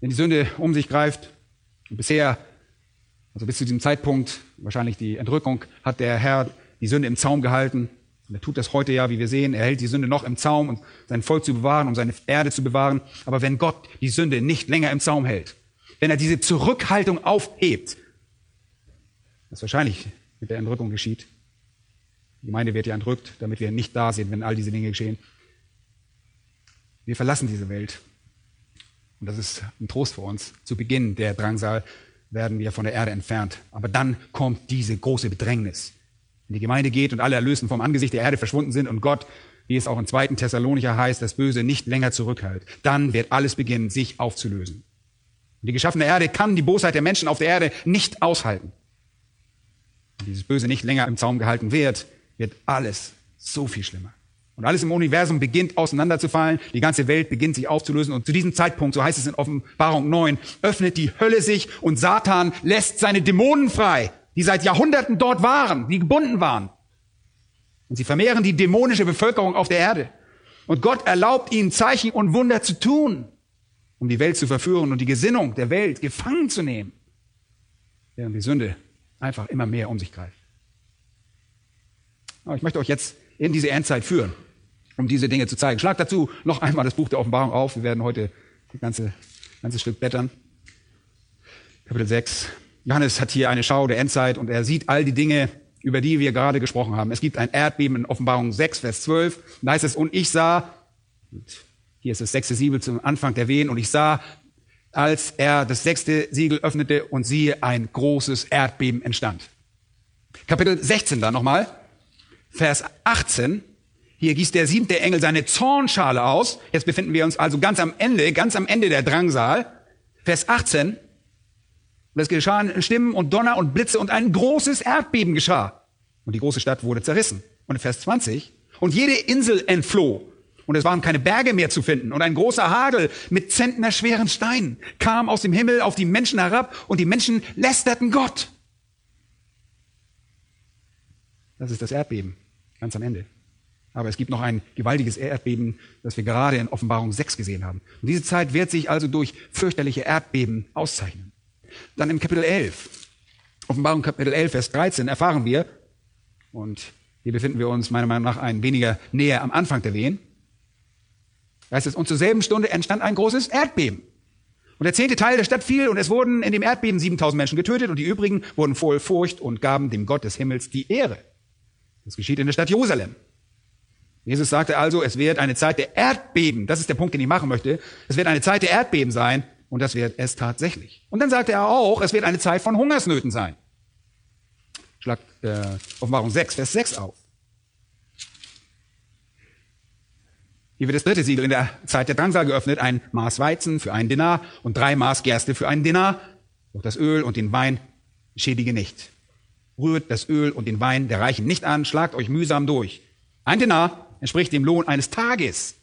wenn die Sünde um sich greift. Und bisher, also bis zu diesem Zeitpunkt, wahrscheinlich die Entrückung, hat der Herr die Sünde im Zaum gehalten. Und er tut das heute ja, wie wir sehen. Er hält die Sünde noch im Zaum, um sein Volk zu bewahren, um seine Erde zu bewahren. Aber wenn Gott die Sünde nicht länger im Zaum hält, wenn er diese Zurückhaltung aufhebt, was wahrscheinlich mit der Entrückung geschieht. Die Gemeinde wird ja entrückt, damit wir nicht da sind, wenn all diese Dinge geschehen. Wir verlassen diese Welt. Und das ist ein Trost für uns. Zu Beginn der Drangsal werden wir von der Erde entfernt. Aber dann kommt diese große Bedrängnis. Wenn die Gemeinde geht und alle Erlösen vom Angesicht der Erde verschwunden sind und Gott, wie es auch im zweiten Thessalonicher heißt, das Böse nicht länger zurückhält, dann wird alles beginnen, sich aufzulösen. Und die geschaffene Erde kann die Bosheit der Menschen auf der Erde nicht aushalten dieses Böse nicht länger im Zaum gehalten wird, wird alles so viel schlimmer. Und alles im Universum beginnt auseinanderzufallen, die ganze Welt beginnt sich aufzulösen und zu diesem Zeitpunkt, so heißt es in Offenbarung 9, öffnet die Hölle sich und Satan lässt seine Dämonen frei, die seit Jahrhunderten dort waren, die gebunden waren. Und sie vermehren die dämonische Bevölkerung auf der Erde. Und Gott erlaubt ihnen Zeichen und Wunder zu tun, um die Welt zu verführen und die Gesinnung der Welt gefangen zu nehmen, während die Sünde einfach immer mehr um sich greift. Aber ich möchte euch jetzt in diese Endzeit führen, um diese Dinge zu zeigen. Schlag dazu noch einmal das Buch der Offenbarung auf. Wir werden heute das ganze, ganze Stück blättern. Kapitel 6. Johannes hat hier eine Schau der Endzeit und er sieht all die Dinge, über die wir gerade gesprochen haben. Es gibt ein Erdbeben in Offenbarung 6, Vers 12. Da heißt es, und ich sah, hier ist das sechste Siebel zum Anfang der Wehen, und ich sah als er das sechste Siegel öffnete und siehe, ein großes Erdbeben entstand. Kapitel 16 dann nochmal, Vers 18. Hier gießt der siebte Engel seine Zornschale aus. Jetzt befinden wir uns also ganz am Ende, ganz am Ende der Drangsal. Vers 18. Und es geschahen Stimmen und Donner und Blitze und ein großes Erdbeben geschah. Und die große Stadt wurde zerrissen. Und in Vers 20. Und jede Insel entfloh und es waren keine Berge mehr zu finden. Und ein großer Hagel mit zentnerschweren Steinen kam aus dem Himmel auf die Menschen herab und die Menschen lästerten Gott. Das ist das Erdbeben, ganz am Ende. Aber es gibt noch ein gewaltiges Erdbeben, das wir gerade in Offenbarung 6 gesehen haben. Und diese Zeit wird sich also durch fürchterliche Erdbeben auszeichnen. Dann im Kapitel 11, Offenbarung Kapitel 11, Vers 13 erfahren wir, und hier befinden wir uns meiner Meinung nach ein weniger näher am Anfang der Wehen, Heißt es, und zur selben Stunde entstand ein großes Erdbeben. Und der zehnte Teil der Stadt fiel und es wurden in dem Erdbeben 7000 Menschen getötet und die übrigen wurden voll Furcht und gaben dem Gott des Himmels die Ehre. Das geschieht in der Stadt Jerusalem. Jesus sagte also, es wird eine Zeit der Erdbeben, das ist der Punkt, den ich machen möchte, es wird eine Zeit der Erdbeben sein und das wird es tatsächlich. Und dann sagte er auch, es wird eine Zeit von Hungersnöten sein. Schlag äh, Offenbarung 6, Vers 6 auf. Hier wird das dritte Siegel in der Zeit der Drangsal geöffnet, ein Maß Weizen für einen Denar und drei Maß Gerste für einen Denar. Doch das Öl und den Wein schädige nicht. Rührt das Öl und den Wein der Reichen nicht an, schlagt euch mühsam durch. Ein Denar entspricht dem Lohn eines Tages.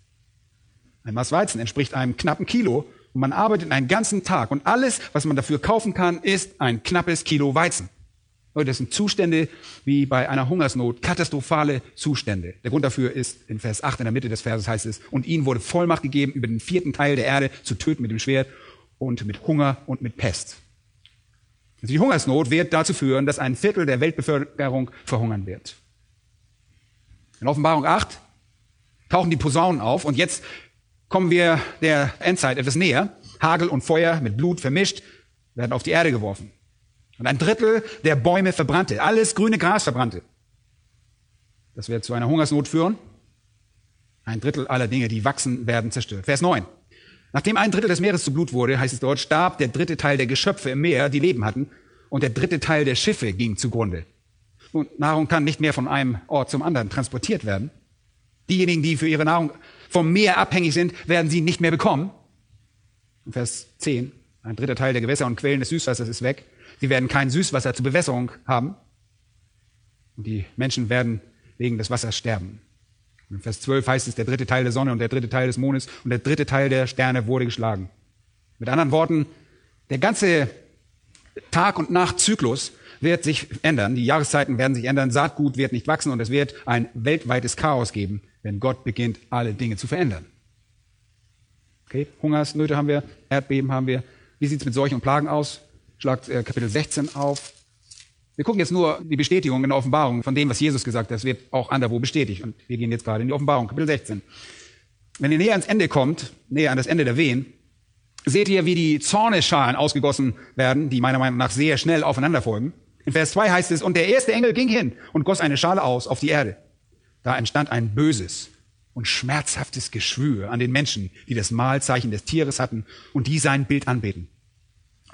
Ein Maß Weizen entspricht einem knappen Kilo und man arbeitet einen ganzen Tag und alles, was man dafür kaufen kann, ist ein knappes Kilo Weizen. Das sind Zustände wie bei einer Hungersnot, katastrophale Zustände. Der Grund dafür ist in Vers 8 in der Mitte des Verses heißt es, und ihnen wurde Vollmacht gegeben, über den vierten Teil der Erde zu töten mit dem Schwert und mit Hunger und mit Pest. Also die Hungersnot wird dazu führen, dass ein Viertel der Weltbevölkerung verhungern wird. In Offenbarung 8 tauchen die Posaunen auf und jetzt kommen wir der Endzeit etwas näher. Hagel und Feuer mit Blut vermischt werden auf die Erde geworfen. Und ein Drittel der Bäume verbrannte. Alles grüne Gras verbrannte. Das wird zu einer Hungersnot führen. Ein Drittel aller Dinge, die wachsen, werden zerstört. Vers 9. Nachdem ein Drittel des Meeres zu Blut wurde, heißt es dort, starb der dritte Teil der Geschöpfe im Meer, die Leben hatten, und der dritte Teil der Schiffe ging zugrunde. Und Nahrung kann nicht mehr von einem Ort zum anderen transportiert werden. Diejenigen, die für ihre Nahrung vom Meer abhängig sind, werden sie nicht mehr bekommen. Vers 10. Ein dritter Teil der Gewässer und Quellen des Süßwassers ist weg. Sie werden kein Süßwasser zur Bewässerung haben. Und die Menschen werden wegen des Wassers sterben. In Vers 12 heißt es, der dritte Teil der Sonne und der dritte Teil des Mondes und der dritte Teil der Sterne wurde geschlagen. Mit anderen Worten, der ganze Tag- und Nachtzyklus wird sich ändern. Die Jahreszeiten werden sich ändern. Saatgut wird nicht wachsen und es wird ein weltweites Chaos geben, wenn Gott beginnt, alle Dinge zu verändern. Okay, Hungersnöte haben wir, Erdbeben haben wir. Wie sieht es mit Seuchen und Plagen aus? Schlagt äh, Kapitel 16 auf. Wir gucken jetzt nur die Bestätigung in der Offenbarung von dem, was Jesus gesagt hat. Das wird auch anderwo bestätigt. Und wir gehen jetzt gerade in die Offenbarung, Kapitel 16. Wenn ihr näher ans Ende kommt, näher an das Ende der Wehen, seht ihr, wie die Zorneschalen ausgegossen werden, die meiner Meinung nach sehr schnell aufeinander folgen. In Vers 2 heißt es, und der erste Engel ging hin und goss eine Schale aus auf die Erde. Da entstand ein böses und schmerzhaftes Geschwür an den Menschen, die das Mahlzeichen des Tieres hatten und die sein Bild anbeten.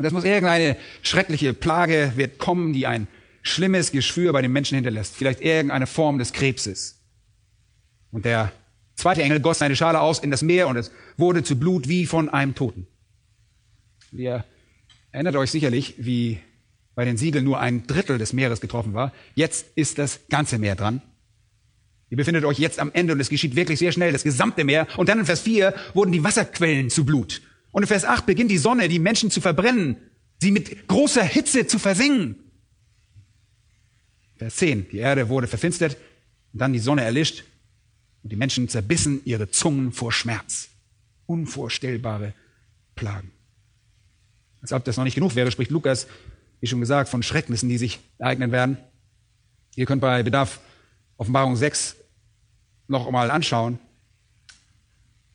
Und das muss irgendeine schreckliche Plage wird kommen, die ein schlimmes Geschwür bei den Menschen hinterlässt. Vielleicht irgendeine Form des Krebses. Und der zweite Engel goss seine Schale aus in das Meer und es wurde zu Blut wie von einem Toten. Ihr erinnert euch sicherlich, wie bei den Siegeln nur ein Drittel des Meeres getroffen war. Jetzt ist das ganze Meer dran. Ihr befindet euch jetzt am Ende und es geschieht wirklich sehr schnell, das gesamte Meer. Und dann in Vers 4 wurden die Wasserquellen zu Blut. Und in Vers 8 beginnt die Sonne, die Menschen zu verbrennen, sie mit großer Hitze zu versengen. Vers 10, die Erde wurde verfinstert und dann die Sonne erlischt und die Menschen zerbissen ihre Zungen vor Schmerz. Unvorstellbare Plagen. Als ob das noch nicht genug wäre, spricht Lukas, wie schon gesagt, von Schrecknissen, die sich ereignen werden. Ihr könnt bei Bedarf Offenbarung 6 noch einmal anschauen.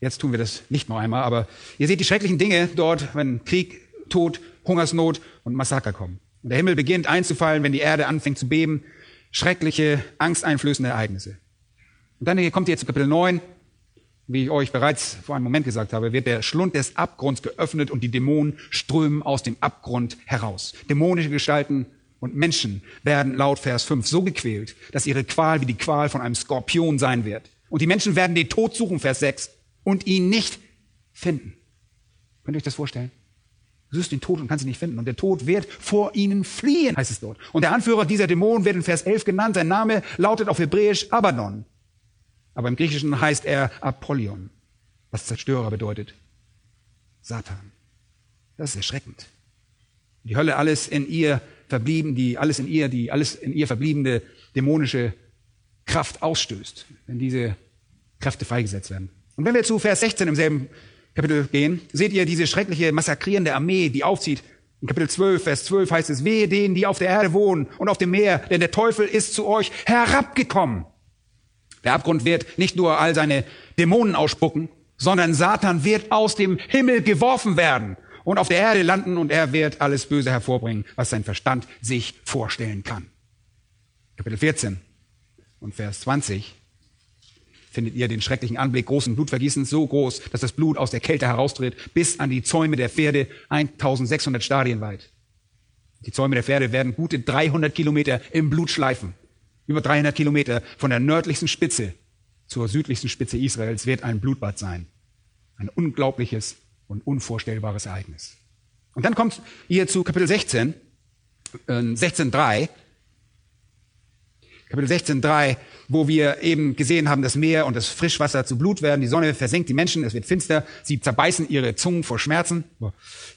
Jetzt tun wir das nicht noch einmal, aber ihr seht die schrecklichen Dinge dort, wenn Krieg, Tod, Hungersnot und Massaker kommen. Und der Himmel beginnt einzufallen, wenn die Erde anfängt zu beben. Schreckliche, angsteinflößende Ereignisse. Und dann kommt ihr zu Kapitel 9. Wie ich euch bereits vor einem Moment gesagt habe, wird der Schlund des Abgrunds geöffnet und die Dämonen strömen aus dem Abgrund heraus. Dämonische Gestalten und Menschen werden laut Vers 5 so gequält, dass ihre Qual wie die Qual von einem Skorpion sein wird. Und die Menschen werden den Tod suchen, Vers 6, und ihn nicht finden. Könnt ihr euch das vorstellen? Du suchst den Tod und kannst ihn nicht finden. Und der Tod wird vor ihnen fliehen, heißt es dort. Und der Anführer dieser Dämonen wird in Vers 11 genannt. Sein Name lautet auf Hebräisch Abaddon. Aber im Griechischen heißt er Apollyon, was Zerstörer bedeutet. Satan. Das ist erschreckend. Die Hölle alles in ihr verblieben, die alles in ihr, die alles in ihr verbliebene dämonische Kraft ausstößt, wenn diese Kräfte freigesetzt werden. Und wenn wir zu Vers 16 im selben Kapitel gehen, seht ihr diese schreckliche massakrierende Armee, die aufzieht. In Kapitel 12, Vers 12 heißt es, wehe denen, die auf der Erde wohnen und auf dem Meer, denn der Teufel ist zu euch herabgekommen. Der Abgrund wird nicht nur all seine Dämonen ausspucken, sondern Satan wird aus dem Himmel geworfen werden und auf der Erde landen und er wird alles Böse hervorbringen, was sein Verstand sich vorstellen kann. Kapitel 14 und Vers 20 findet ihr den schrecklichen Anblick großen Blutvergießens so groß, dass das Blut aus der Kälte heraustritt, bis an die Zäume der Pferde 1600 Stadien weit. Die Zäume der Pferde werden gute 300 Kilometer im Blut schleifen. Über 300 Kilometer von der nördlichsten Spitze zur südlichsten Spitze Israels wird ein Blutbad sein. Ein unglaubliches und unvorstellbares Ereignis. Und dann kommt ihr zu Kapitel 16, äh, 16.3. Kapitel 16.3, wo wir eben gesehen haben, das Meer und das Frischwasser zu Blut werden, die Sonne versenkt die Menschen, es wird finster, sie zerbeißen ihre Zungen vor Schmerzen.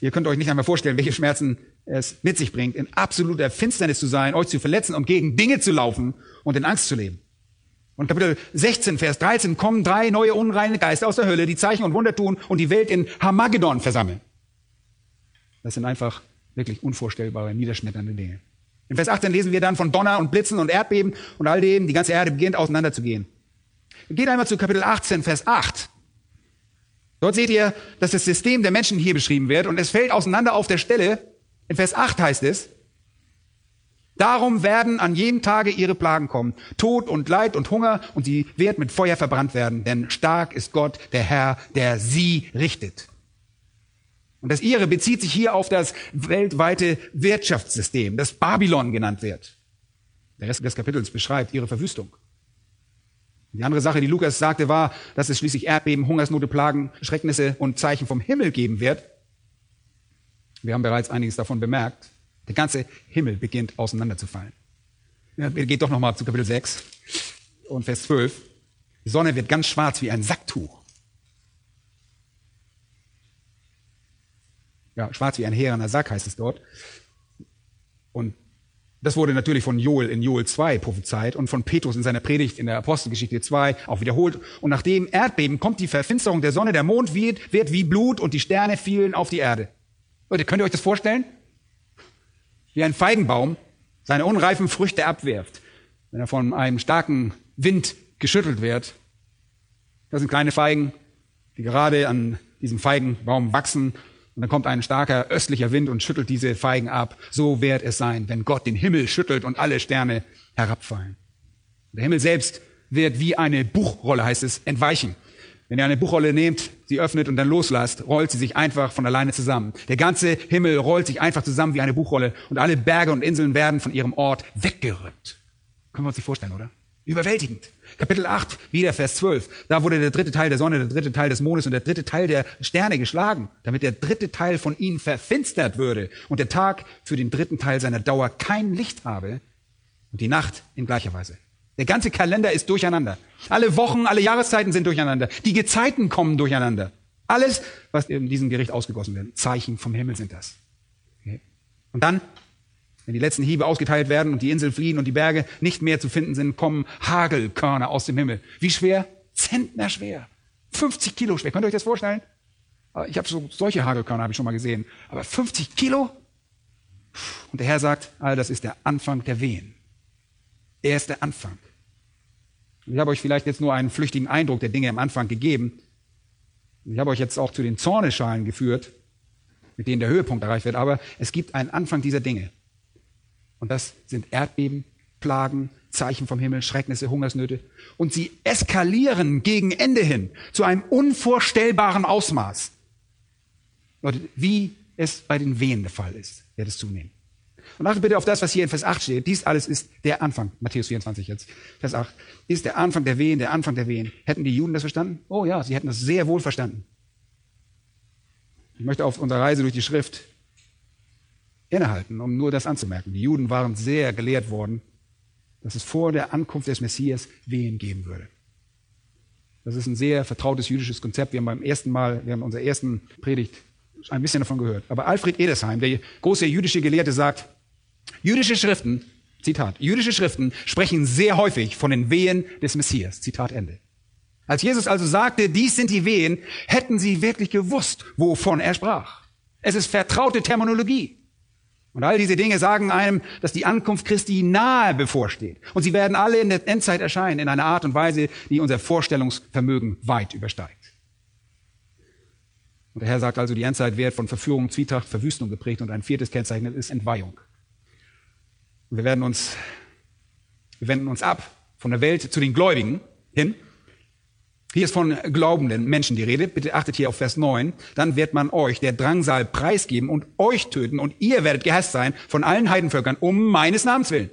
Ihr könnt euch nicht einmal vorstellen, welche Schmerzen es mit sich bringt, in absoluter Finsternis zu sein, euch zu verletzen und gegen Dinge zu laufen und in Angst zu leben. Und Kapitel 16, Vers 13 kommen drei neue unreine Geister aus der Hölle, die Zeichen und Wunder tun und die Welt in Hamagedon versammeln. Das sind einfach wirklich unvorstellbare, niederschmetternde Dinge. In Vers 18 lesen wir dann von Donner und Blitzen und Erdbeben und all dem, die ganze Erde beginnt auseinanderzugehen. Geht einmal zu Kapitel 18, Vers 8. Dort seht ihr, dass das System der Menschen hier beschrieben wird und es fällt auseinander auf der Stelle. In Vers 8 heißt es, Darum werden an jedem Tage ihre Plagen kommen. Tod und Leid und Hunger und sie wird mit Feuer verbrannt werden. Denn stark ist Gott, der Herr, der sie richtet. Und das ihre bezieht sich hier auf das weltweite Wirtschaftssystem, das Babylon genannt wird. Der Rest des Kapitels beschreibt ihre Verwüstung. Die andere Sache, die Lukas sagte, war, dass es schließlich Erdbeben, Hungersnote, Plagen, Schrecknisse und Zeichen vom Himmel geben wird. Wir haben bereits einiges davon bemerkt. Der ganze Himmel beginnt auseinanderzufallen. Ja, geht doch nochmal zu Kapitel 6 und Vers 12. Die Sonne wird ganz schwarz wie ein Sacktuch. Ja, schwarz wie ein heerender Sack heißt es dort. Und das wurde natürlich von Joel in Joel 2 prophezeit und von Petrus in seiner Predigt in der Apostelgeschichte 2 auch wiederholt. Und nach dem Erdbeben kommt die Verfinsterung der Sonne, der Mond wird, wird wie Blut und die Sterne fielen auf die Erde. Leute, könnt ihr euch das vorstellen? Wie ein Feigenbaum seine unreifen Früchte abwirft, wenn er von einem starken Wind geschüttelt wird. Das sind kleine Feigen, die gerade an diesem Feigenbaum wachsen und dann kommt ein starker östlicher Wind und schüttelt diese Feigen ab. So wird es sein, wenn Gott den Himmel schüttelt und alle Sterne herabfallen. Der Himmel selbst wird wie eine Buchrolle, heißt es, entweichen. Wenn ihr eine Buchrolle nehmt, sie öffnet und dann loslasst, rollt sie sich einfach von alleine zusammen. Der ganze Himmel rollt sich einfach zusammen wie eine Buchrolle und alle Berge und Inseln werden von ihrem Ort weggerückt. Können wir uns nicht vorstellen, oder? Überwältigend. Kapitel 8, wieder Vers 12. Da wurde der dritte Teil der Sonne, der dritte Teil des Mondes und der dritte Teil der Sterne geschlagen, damit der dritte Teil von ihnen verfinstert würde und der Tag für den dritten Teil seiner Dauer kein Licht habe und die Nacht in gleicher Weise. Der ganze Kalender ist durcheinander. Alle Wochen, alle Jahreszeiten sind durcheinander. Die Gezeiten kommen durcheinander. Alles, was in diesem Gericht ausgegossen wird. Zeichen vom Himmel sind das. Okay. Und dann wenn die letzten Hiebe ausgeteilt werden und die Inseln fliehen und die Berge nicht mehr zu finden sind, kommen Hagelkörner aus dem Himmel. Wie schwer? Zentner schwer. 50 Kilo schwer. Könnt ihr euch das vorstellen? Ah, ich habe so, solche Hagelkörner habe ich schon mal gesehen. Aber 50 Kilo? Und der Herr sagt, all das ist der Anfang der Wehen. Er ist der Anfang. Ich habe euch vielleicht jetzt nur einen flüchtigen Eindruck der Dinge am Anfang gegeben. Ich habe euch jetzt auch zu den Zorneschalen geführt, mit denen der Höhepunkt erreicht wird. Aber es gibt einen Anfang dieser Dinge. Und das sind Erdbeben, Plagen, Zeichen vom Himmel, Schrecknisse, Hungersnöte. Und sie eskalieren gegen Ende hin zu einem unvorstellbaren Ausmaß. Leute, wie es bei den Wehen der Fall ist, wird es zunehmen. Und achtet bitte auf das, was hier in Vers 8 steht. Dies alles ist der Anfang. Matthäus 24 jetzt. Vers 8. Ist der Anfang der Wehen, der Anfang der Wehen. Hätten die Juden das verstanden? Oh ja, sie hätten das sehr wohl verstanden. Ich möchte auf unserer Reise durch die Schrift innehalten, um nur das anzumerken. Die Juden waren sehr gelehrt worden, dass es vor der Ankunft des Messias Wehen geben würde. Das ist ein sehr vertrautes jüdisches Konzept. Wir haben beim ersten Mal, wir haben unserer ersten Predigt ein bisschen davon gehört. Aber Alfred Edesheim, der große jüdische Gelehrte, sagt, jüdische Schriften, Zitat, jüdische Schriften sprechen sehr häufig von den Wehen des Messias. Zitat Ende. Als Jesus also sagte, dies sind die Wehen, hätten sie wirklich gewusst, wovon er sprach. Es ist vertraute Terminologie. Und all diese Dinge sagen einem, dass die Ankunft Christi nahe bevorsteht. Und sie werden alle in der Endzeit erscheinen, in einer Art und Weise, die unser Vorstellungsvermögen weit übersteigt. Und der Herr sagt also, die Endzeit wird von Verführung, Zwietracht, Verwüstung geprägt und ein viertes Kennzeichen ist Entweihung. Und wir werden uns, wir wenden uns ab von der Welt zu den Gläubigen hin. Hier ist von glaubenden Menschen die Rede. Bitte achtet hier auf Vers 9. Dann wird man euch der Drangsal preisgeben und euch töten und ihr werdet gehasst sein von allen Heidenvölkern um meines Namens willen.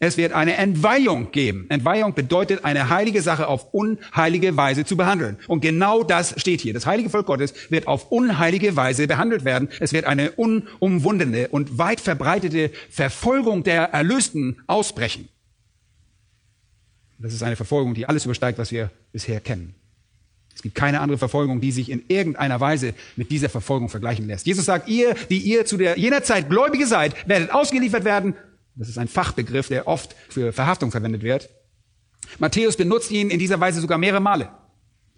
Es wird eine Entweihung geben. Entweihung bedeutet, eine heilige Sache auf unheilige Weise zu behandeln. Und genau das steht hier. Das heilige Volk Gottes wird auf unheilige Weise behandelt werden. Es wird eine unumwundene und weit verbreitete Verfolgung der Erlösten ausbrechen. Das ist eine Verfolgung, die alles übersteigt, was wir bisher kennen. Es gibt keine andere Verfolgung, die sich in irgendeiner Weise mit dieser Verfolgung vergleichen lässt. Jesus sagt, ihr, die ihr zu der, jener Zeit Gläubige seid, werdet ausgeliefert werden. Das ist ein Fachbegriff, der oft für Verhaftung verwendet wird. Matthäus benutzt ihn in dieser Weise sogar mehrere Male.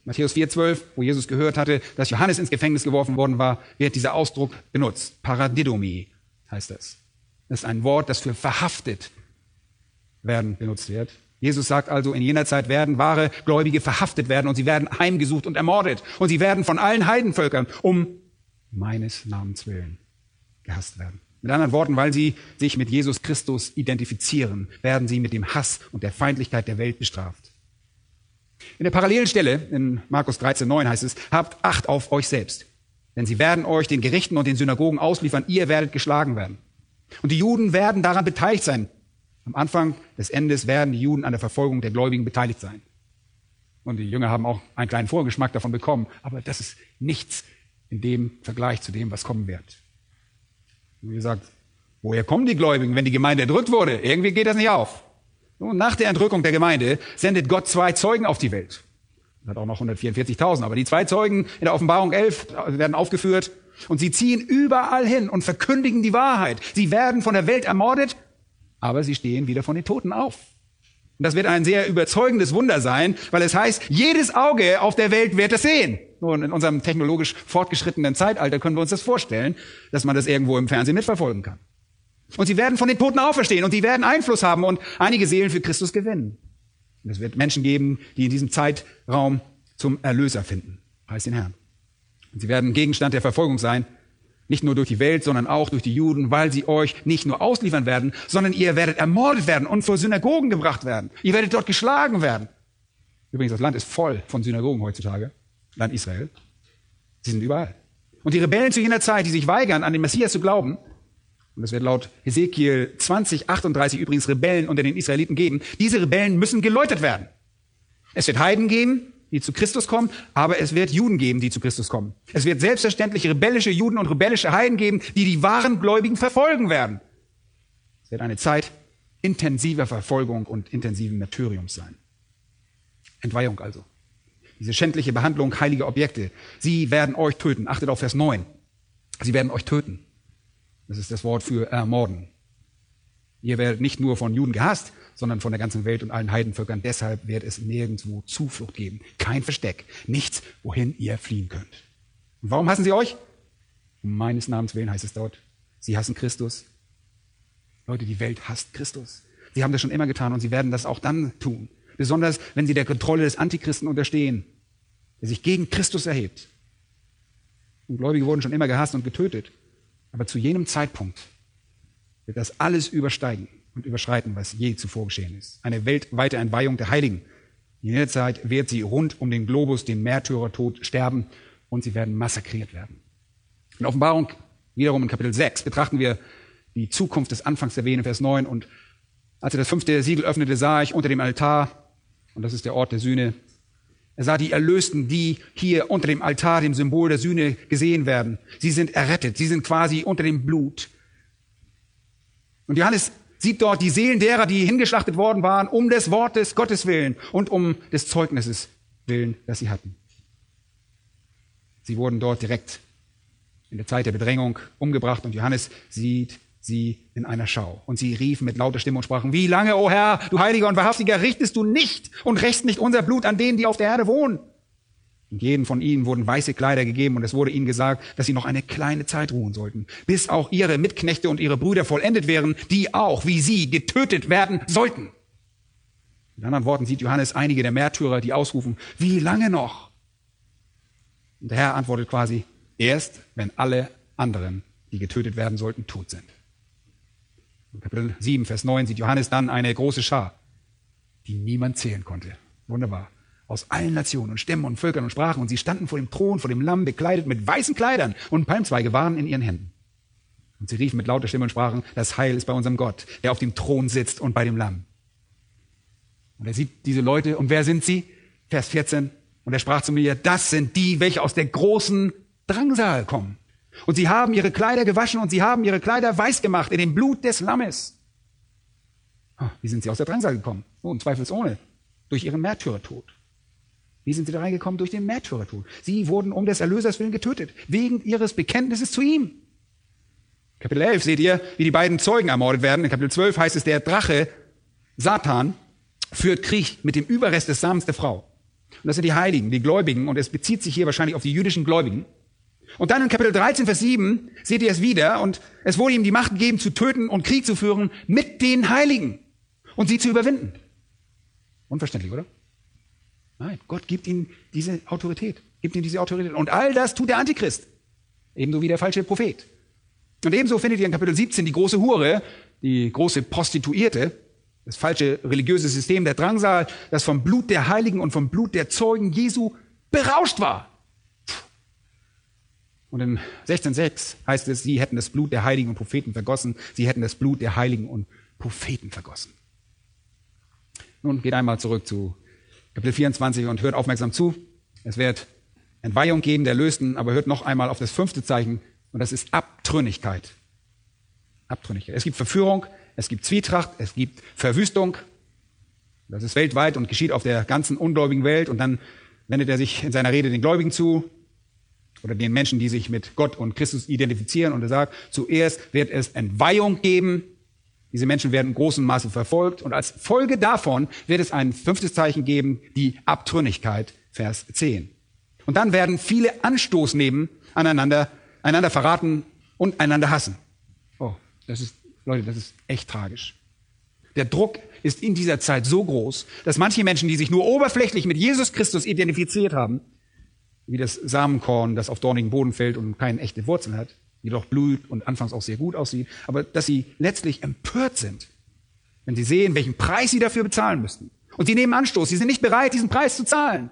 Matthäus 4,12, wo Jesus gehört hatte, dass Johannes ins Gefängnis geworfen worden war, wird dieser Ausdruck benutzt. Paradidomi heißt das. Das ist ein Wort, das für verhaftet werden benutzt wird. Jesus sagt also, in jener Zeit werden wahre Gläubige verhaftet werden und sie werden heimgesucht und ermordet und sie werden von allen Heidenvölkern um meines Namens willen gehasst werden. Mit anderen Worten, weil sie sich mit Jesus Christus identifizieren, werden sie mit dem Hass und der Feindlichkeit der Welt bestraft. In der parallelen Stelle, in Markus 13, 9 heißt es, habt Acht auf euch selbst. Denn sie werden euch den Gerichten und den Synagogen ausliefern, ihr werdet geschlagen werden. Und die Juden werden daran beteiligt sein, am Anfang des Endes werden die Juden an der Verfolgung der Gläubigen beteiligt sein. Und die Jünger haben auch einen kleinen Vorgeschmack davon bekommen. Aber das ist nichts in dem Vergleich zu dem, was kommen wird. Wie gesagt, woher kommen die Gläubigen, wenn die Gemeinde erdrückt wurde? Irgendwie geht das nicht auf. Und nach der Entrückung der Gemeinde sendet Gott zwei Zeugen auf die Welt. Das hat auch noch 144.000. Aber die zwei Zeugen in der Offenbarung 11 werden aufgeführt. Und sie ziehen überall hin und verkündigen die Wahrheit. Sie werden von der Welt ermordet aber sie stehen wieder von den Toten auf. Und das wird ein sehr überzeugendes Wunder sein, weil es heißt, jedes Auge auf der Welt wird es sehen. Nun, in unserem technologisch fortgeschrittenen Zeitalter können wir uns das vorstellen, dass man das irgendwo im Fernsehen mitverfolgen kann. Und sie werden von den Toten auferstehen und sie werden Einfluss haben und einige Seelen für Christus gewinnen. Und es wird Menschen geben, die in diesem Zeitraum zum Erlöser finden. Heißt den Herrn. Und sie werden Gegenstand der Verfolgung sein, nicht nur durch die Welt, sondern auch durch die Juden, weil sie euch nicht nur ausliefern werden, sondern ihr werdet ermordet werden und vor Synagogen gebracht werden. Ihr werdet dort geschlagen werden. Übrigens, das Land ist voll von Synagogen heutzutage. Land Israel. Sie sind überall. Und die Rebellen zu jener Zeit, die sich weigern, an den Messias zu glauben, und es wird laut Hesekiel 20, 38 übrigens Rebellen unter den Israeliten geben, diese Rebellen müssen geläutert werden. Es wird Heiden geben, die zu Christus kommen, aber es wird Juden geben, die zu Christus kommen. Es wird selbstverständlich rebellische Juden und rebellische Heiden geben, die die wahren Gläubigen verfolgen werden. Es wird eine Zeit intensiver Verfolgung und intensiven Martyriums sein. Entweihung also. Diese schändliche Behandlung heiliger Objekte. Sie werden euch töten. Achtet auf Vers 9. Sie werden euch töten. Das ist das Wort für ermorden. Ihr werdet nicht nur von Juden gehasst, sondern von der ganzen Welt und allen Heidenvölkern. Deshalb wird es nirgendwo Zuflucht geben. Kein Versteck. Nichts, wohin ihr fliehen könnt. Und warum hassen sie euch? Um meines Namens willen heißt es dort. Sie hassen Christus. Leute, die Welt hasst Christus. Sie haben das schon immer getan und sie werden das auch dann tun. Besonders, wenn sie der Kontrolle des Antichristen unterstehen, der sich gegen Christus erhebt. Und Gläubige wurden schon immer gehasst und getötet. Aber zu jenem Zeitpunkt wird das alles übersteigen und überschreiten, was je zuvor geschehen ist. Eine weltweite Entweihung der Heiligen. In der Zeit wird sie rund um den Globus den Märtyrertod sterben und sie werden massakriert werden. In Offenbarung, wiederum in Kapitel 6, betrachten wir die Zukunft des Anfangs der Wehen, Vers 9. Und als er das fünfte Siegel öffnete, sah ich unter dem Altar, und das ist der Ort der Sühne, er sah die Erlösten, die hier unter dem Altar, dem Symbol der Sühne, gesehen werden. Sie sind errettet, sie sind quasi unter dem Blut. Und Johannes sieht dort die Seelen derer, die hingeschlachtet worden waren, um des Wortes Gottes willen und um des Zeugnisses willen, das sie hatten. Sie wurden dort direkt in der Zeit der Bedrängung umgebracht und Johannes sieht sie in einer Schau. Und sie riefen mit lauter Stimme und sprachen, wie lange, o oh Herr, du Heiliger und Wahrhaftiger, richtest du nicht und rächst nicht unser Blut an denen, die auf der Erde wohnen? Jedem von ihnen wurden weiße Kleider gegeben und es wurde ihnen gesagt, dass sie noch eine kleine Zeit ruhen sollten, bis auch ihre Mitknechte und ihre Brüder vollendet wären, die auch, wie sie, getötet werden sollten. Mit anderen Worten sieht Johannes einige der Märtyrer, die ausrufen, wie lange noch? Und der Herr antwortet quasi, erst wenn alle anderen, die getötet werden sollten, tot sind. In Kapitel 7, Vers 9 sieht Johannes dann eine große Schar, die niemand zählen konnte. Wunderbar aus allen Nationen und Stämmen und Völkern und Sprachen und sie standen vor dem Thron, vor dem Lamm, bekleidet mit weißen Kleidern und Palmzweige waren in ihren Händen. Und sie riefen mit lauter Stimme und sprachen, das Heil ist bei unserem Gott, der auf dem Thron sitzt und bei dem Lamm. Und er sieht diese Leute und wer sind sie? Vers 14. Und er sprach zu mir, das sind die, welche aus der großen Drangsal kommen. Und sie haben ihre Kleider gewaschen und sie haben ihre Kleider weiß gemacht in dem Blut des Lammes. Ah, wie sind sie aus der Drangsal gekommen? Nun, zweifelsohne, durch ihren Märtyrertod. Wie sind sie da reingekommen? Durch den Märtyrertod. Sie wurden um des Erlösers willen getötet, wegen ihres Bekenntnisses zu ihm. Kapitel 11 seht ihr, wie die beiden Zeugen ermordet werden. In Kapitel 12 heißt es, der Drache, Satan, führt Krieg mit dem Überrest des Samens der Frau. Und das sind die Heiligen, die Gläubigen. Und es bezieht sich hier wahrscheinlich auf die jüdischen Gläubigen. Und dann in Kapitel 13, Vers 7 seht ihr es wieder. Und es wurde ihm die Macht gegeben, zu töten und Krieg zu führen mit den Heiligen und sie zu überwinden. Unverständlich, oder? Nein, Gott gibt ihnen diese Autorität, gibt ihnen diese Autorität. Und all das tut der Antichrist. Ebenso wie der falsche Prophet. Und ebenso findet ihr in Kapitel 17 die große Hure, die große Prostituierte, das falsche religiöse System der Drangsal, das vom Blut der Heiligen und vom Blut der Zeugen Jesu berauscht war. Und in 16,6 heißt es, sie hätten das Blut der Heiligen und Propheten vergossen, sie hätten das Blut der Heiligen und Propheten vergossen. Nun geht einmal zurück zu Kapitel 24 und hört aufmerksam zu. Es wird Entweihung geben der Lösten, aber hört noch einmal auf das fünfte Zeichen und das ist Abtrünnigkeit. Abtrünnigkeit. Es gibt Verführung, es gibt Zwietracht, es gibt Verwüstung. Das ist weltweit und geschieht auf der ganzen ungläubigen Welt. Und dann wendet er sich in seiner Rede den Gläubigen zu oder den Menschen, die sich mit Gott und Christus identifizieren. Und er sagt, zuerst wird es Entweihung geben. Diese Menschen werden in großem Maße verfolgt. Und als Folge davon wird es ein fünftes Zeichen geben, die Abtrünnigkeit, Vers 10. Und dann werden viele Anstoß nehmen aneinander, einander verraten und einander hassen. Oh, das ist Leute, das ist echt tragisch. Der Druck ist in dieser Zeit so groß, dass manche Menschen, die sich nur oberflächlich mit Jesus Christus identifiziert haben, wie das Samenkorn, das auf dornigen Boden fällt und keine echte Wurzeln hat, jedoch blüht und anfangs auch sehr gut aussieht, aber dass sie letztlich empört sind, wenn sie sehen, welchen Preis sie dafür bezahlen müssten. Und sie nehmen Anstoß, sie sind nicht bereit, diesen Preis zu zahlen.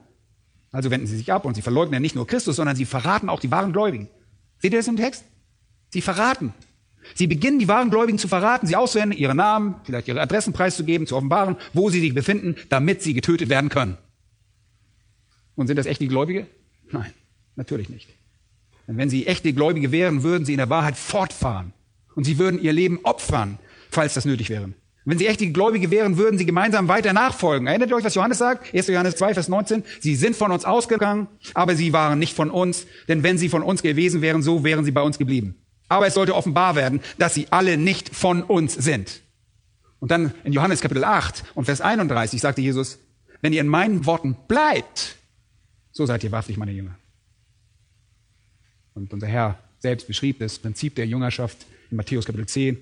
Also wenden sie sich ab und sie verleugnen nicht nur Christus, sondern sie verraten auch die wahren Gläubigen. Seht ihr das im Text? Sie verraten. Sie beginnen, die wahren Gläubigen zu verraten, sie auszuwählen, ihre Namen, vielleicht ihre Adressen preiszugeben, zu offenbaren, wo sie sich befinden, damit sie getötet werden können. Und sind das echte Gläubige? Nein, natürlich nicht. Denn wenn sie echte Gläubige wären, würden sie in der Wahrheit fortfahren. Und sie würden ihr Leben opfern, falls das nötig wäre. Wenn sie echte Gläubige wären, würden sie gemeinsam weiter nachfolgen. Erinnert ihr euch, was Johannes sagt? 1. Johannes 2, Vers 19. Sie sind von uns ausgegangen, aber sie waren nicht von uns. Denn wenn sie von uns gewesen wären, so wären sie bei uns geblieben. Aber es sollte offenbar werden, dass sie alle nicht von uns sind. Und dann in Johannes Kapitel 8 und Vers 31 sagte Jesus, wenn ihr in meinen Worten bleibt, so seid ihr wahrhaftig meine Jünger. Und unser Herr selbst beschrieb das Prinzip der Jüngerschaft in Matthäus Kapitel 10.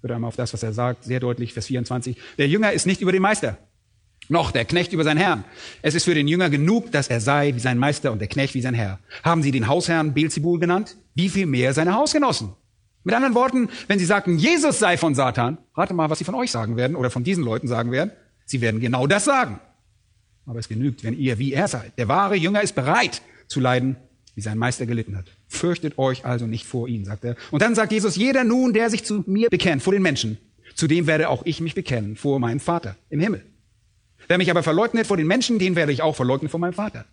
Hört einmal auf das, was er sagt, sehr deutlich, Vers 24. Der Jünger ist nicht über den Meister, noch der Knecht über seinen Herrn. Es ist für den Jünger genug, dass er sei wie sein Meister und der Knecht wie sein Herr. Haben Sie den Hausherrn Beelzebul genannt? wie viel mehr seine Hausgenossen. Mit anderen Worten, wenn sie sagten, Jesus sei von Satan, rate mal, was sie von euch sagen werden oder von diesen Leuten sagen werden. Sie werden genau das sagen. Aber es genügt, wenn ihr wie er seid. Der wahre Jünger ist bereit zu leiden, wie sein Meister gelitten hat. Fürchtet euch also nicht vor ihn, sagt er. Und dann sagt Jesus, jeder nun, der sich zu mir bekennt, vor den Menschen, zu dem werde auch ich mich bekennen, vor meinem Vater im Himmel. Wer mich aber verleugnet vor den Menschen, den werde ich auch verleugnen vor meinem Vater.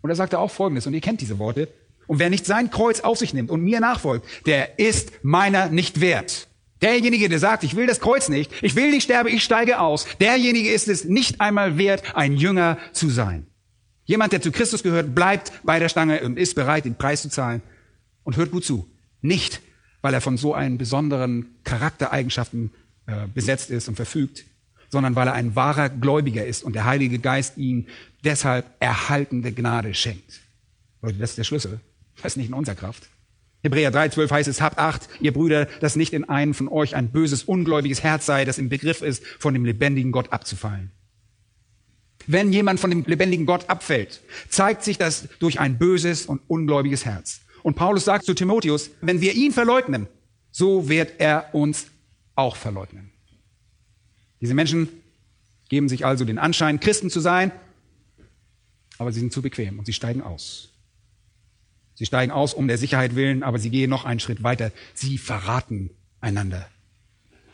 Und er sagte auch Folgendes, und ihr kennt diese Worte, und wer nicht sein Kreuz auf sich nimmt und mir nachfolgt, der ist meiner nicht wert. Derjenige, der sagt, ich will das Kreuz nicht, ich will nicht sterben, ich steige aus, derjenige ist es nicht einmal wert, ein Jünger zu sein. Jemand, der zu Christus gehört, bleibt bei der Stange und ist bereit, den Preis zu zahlen. Und hört gut zu. Nicht, weil er von so einen besonderen Charaktereigenschaften äh, besetzt ist und verfügt, sondern weil er ein wahrer Gläubiger ist und der Heilige Geist ihm deshalb erhaltende Gnade schenkt. Leute, das ist der Schlüssel. Das ist nicht in unserer Kraft. Hebräer 3,12 heißt es, habt Acht, ihr Brüder, dass nicht in einem von euch ein böses, ungläubiges Herz sei, das im Begriff ist, von dem lebendigen Gott abzufallen. Wenn jemand von dem lebendigen Gott abfällt, zeigt sich das durch ein böses und ungläubiges Herz. Und Paulus sagt zu Timotheus, wenn wir ihn verleugnen, so wird er uns auch verleugnen. Diese Menschen geben sich also den Anschein, Christen zu sein, aber sie sind zu bequem und sie steigen aus. Sie steigen aus um der Sicherheit willen, aber sie gehen noch einen Schritt weiter. Sie verraten einander.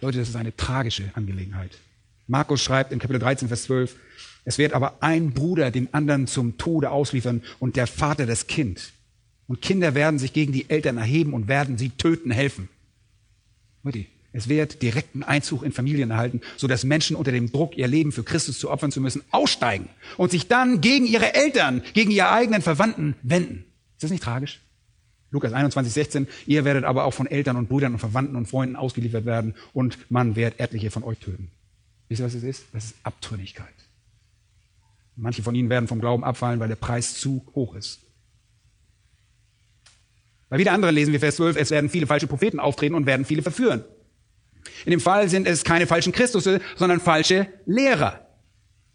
Leute, das ist eine tragische Angelegenheit. Markus schreibt in Kapitel 13, Vers 12, es wird aber ein Bruder den anderen zum Tode ausliefern und der Vater das Kind. Und Kinder werden sich gegen die Eltern erheben und werden sie töten helfen. Es wird direkten Einzug in Familien erhalten, so dass Menschen unter dem Druck, ihr Leben für Christus zu opfern zu müssen, aussteigen und sich dann gegen ihre Eltern, gegen ihre eigenen Verwandten wenden. Ist das nicht tragisch? Lukas 21, 16, ihr werdet aber auch von Eltern und Brüdern und Verwandten und Freunden ausgeliefert werden und man wird etliche von euch töten. Wisst ihr, was es ist? Das ist Abtrünnigkeit. Manche von ihnen werden vom Glauben abfallen, weil der Preis zu hoch ist. Bei wieder anderen lesen wir Vers 12, es werden viele falsche Propheten auftreten und werden viele verführen. In dem Fall sind es keine falschen Christusse, sondern falsche Lehrer.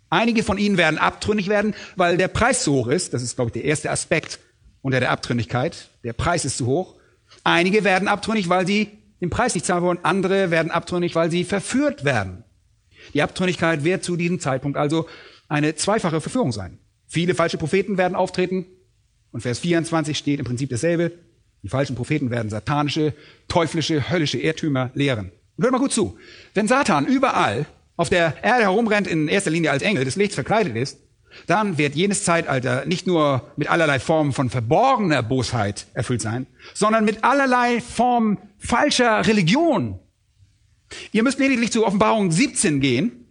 Einige von ihnen werden abtrünnig werden, weil der Preis zu hoch ist. Das ist, glaube ich, der erste Aspekt unter der Abtrünnigkeit. Der Preis ist zu hoch. Einige werden abtrünnig, weil sie den Preis nicht zahlen wollen. Andere werden abtrünnig, weil sie verführt werden. Die Abtrünnigkeit wird zu diesem Zeitpunkt also eine zweifache Verführung sein. Viele falsche Propheten werden auftreten. Und Vers 24 steht im Prinzip dasselbe. Die falschen Propheten werden satanische, teuflische, höllische Irrtümer lehren. Und hört mal gut zu. Wenn Satan überall auf der Erde herumrennt, in erster Linie als Engel des Lichts verkleidet ist, dann wird jenes Zeitalter nicht nur mit allerlei Formen von verborgener Bosheit erfüllt sein, sondern mit allerlei Formen falscher Religion. Ihr müsst lediglich zu Offenbarung 17 gehen,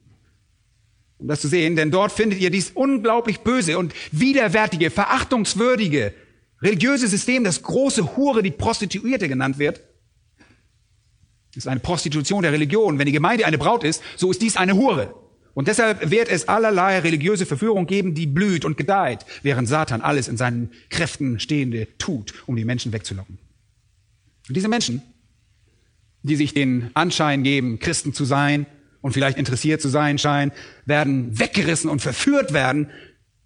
um das zu sehen, denn dort findet ihr dies unglaublich böse und widerwärtige, verachtungswürdige religiöse System, das große Hure, die Prostituierte genannt wird. Das ist eine Prostitution der Religion. Wenn die Gemeinde eine Braut ist, so ist dies eine Hure. Und deshalb wird es allerlei religiöse Verführung geben, die blüht und gedeiht, während Satan alles in seinen Kräften Stehende tut, um die Menschen wegzulocken. Und diese Menschen, die sich den Anschein geben, Christen zu sein und vielleicht interessiert zu sein scheinen, werden weggerissen und verführt werden,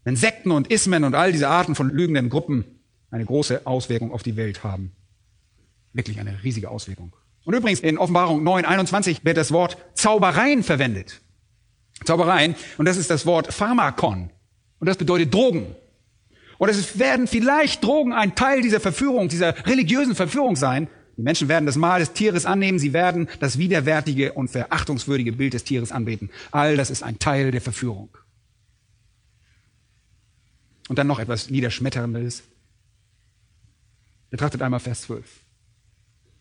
wenn Sekten und Ismen und all diese Arten von lügenden Gruppen eine große Auswirkung auf die Welt haben. Wirklich eine riesige Auswirkung. Und übrigens in Offenbarung 9, 21 wird das Wort Zaubereien verwendet. Zaubereien. Und das ist das Wort Pharmakon. Und das bedeutet Drogen. Und es werden vielleicht Drogen ein Teil dieser Verführung, dieser religiösen Verführung sein. Die Menschen werden das Mal des Tieres annehmen. Sie werden das widerwärtige und verachtungswürdige Bild des Tieres anbeten. All das ist ein Teil der Verführung. Und dann noch etwas Niederschmetterndes. Betrachtet einmal Vers 12.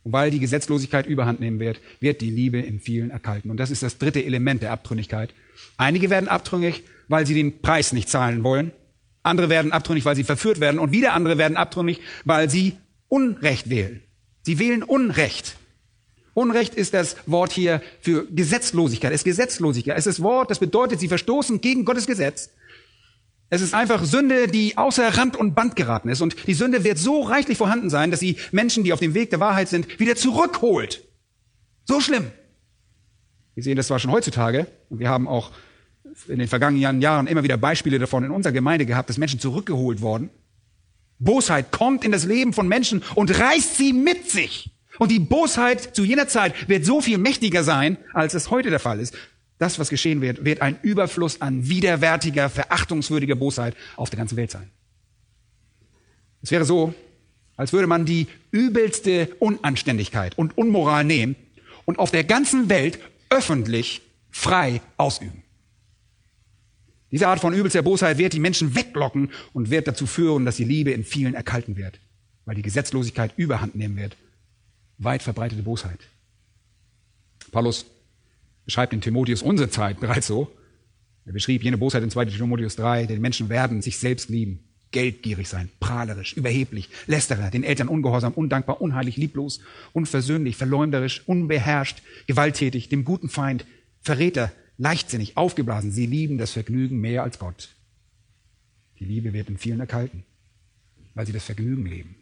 Und weil die Gesetzlosigkeit überhand nehmen wird, wird die Liebe in vielen erkalten. Und das ist das dritte Element der Abtrünnigkeit. Einige werden abtrünnig, weil sie den Preis nicht zahlen wollen. Andere werden abtrünnig, weil sie verführt werden. Und wieder andere werden abtrünnig, weil sie Unrecht wählen. Sie wählen Unrecht. Unrecht ist das Wort hier für Gesetzlosigkeit. Es ist Gesetzlosigkeit. Es ist Wort, das bedeutet, sie verstoßen gegen Gottes Gesetz. Es ist einfach Sünde, die außer Rand und Band geraten ist. Und die Sünde wird so reichlich vorhanden sein, dass sie Menschen, die auf dem Weg der Wahrheit sind, wieder zurückholt. So schlimm. Wir sehen das zwar schon heutzutage und wir haben auch in den vergangenen Jahren immer wieder Beispiele davon in unserer Gemeinde gehabt, dass Menschen zurückgeholt worden. Bosheit kommt in das Leben von Menschen und reißt sie mit sich. Und die Bosheit zu jener Zeit wird so viel mächtiger sein, als es heute der Fall ist das, was geschehen wird, wird ein Überfluss an widerwärtiger, verachtungswürdiger Bosheit auf der ganzen Welt sein. Es wäre so, als würde man die übelste Unanständigkeit und Unmoral nehmen und auf der ganzen Welt öffentlich frei ausüben. Diese Art von übelster Bosheit wird die Menschen weglocken und wird dazu führen, dass die Liebe in vielen erkalten wird, weil die Gesetzlosigkeit überhand nehmen wird. Weit verbreitete Bosheit. Paulus beschreibt in Timotheus unsere Zeit bereits so. Er beschrieb jene Bosheit in 2 Timotheus 3, denn Menschen werden sich selbst lieben, geldgierig sein, prahlerisch, überheblich, lästerer, den Eltern ungehorsam, undankbar, unheilig, lieblos, unversöhnlich, verleumderisch, unbeherrscht, gewalttätig, dem guten Feind, Verräter, leichtsinnig, aufgeblasen. Sie lieben das Vergnügen mehr als Gott. Die Liebe wird in vielen erkalten, weil sie das Vergnügen leben.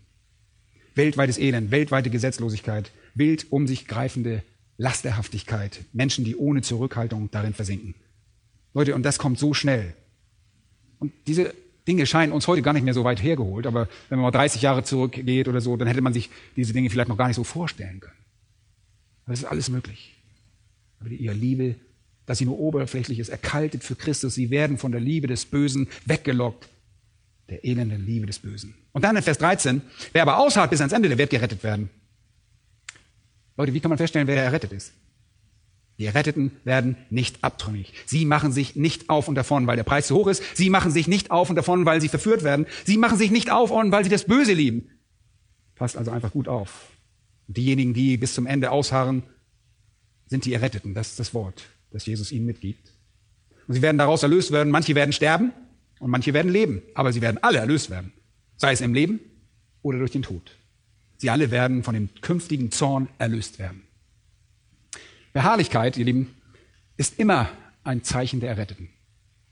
Weltweites Elend, weltweite Gesetzlosigkeit, wild um sich greifende Lasterhaftigkeit, Menschen, die ohne Zurückhaltung darin versinken. Leute, und das kommt so schnell. Und diese Dinge scheinen uns heute gar nicht mehr so weit hergeholt, aber wenn man mal 30 Jahre zurückgeht oder so, dann hätte man sich diese Dinge vielleicht noch gar nicht so vorstellen können. Aber es ist alles möglich. Aber ihre Liebe, dass sie nur oberflächlich ist, erkaltet für Christus, sie werden von der Liebe des Bösen weggelockt der elenden Liebe des Bösen. Und dann in Vers 13, wer aber ausharrt bis ans Ende, der wird gerettet werden. Leute, wie kann man feststellen, wer errettet ist? Die Erretteten werden nicht abtrünnig. Sie machen sich nicht auf und davon, weil der Preis zu hoch ist. Sie machen sich nicht auf und davon, weil sie verführt werden. Sie machen sich nicht auf und weil sie das Böse lieben. Passt also einfach gut auf. Diejenigen, die bis zum Ende ausharren, sind die Erretteten. Das ist das Wort, das Jesus ihnen mitgibt. Und sie werden daraus erlöst werden. Manche werden sterben und manche werden leben. Aber sie werden alle erlöst werden. Sei es im Leben oder durch den Tod. Sie alle werden von dem künftigen Zorn erlöst werden. Beharrlichkeit, ihr Lieben, ist immer ein Zeichen der Erretteten.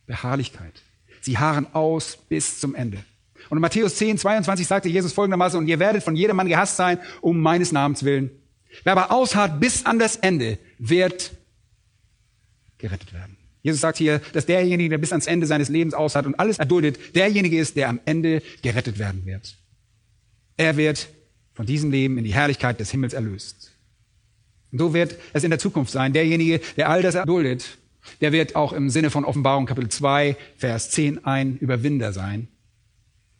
Beharrlichkeit. Sie harren aus bis zum Ende. Und in Matthäus 10, 22 sagte Jesus folgendermaßen, und ihr werdet von jedermann gehasst sein, um meines Namens willen. Wer aber ausharrt bis an das Ende, wird gerettet werden. Jesus sagt hier, dass derjenige, der bis ans Ende seines Lebens ausharrt und alles erduldet, derjenige ist, der am Ende gerettet werden wird. Er wird von diesem Leben in die Herrlichkeit des Himmels erlöst. Und so wird es in der Zukunft sein. Derjenige, der all das erduldet, der wird auch im Sinne von Offenbarung Kapitel 2, Vers 10 ein Überwinder sein.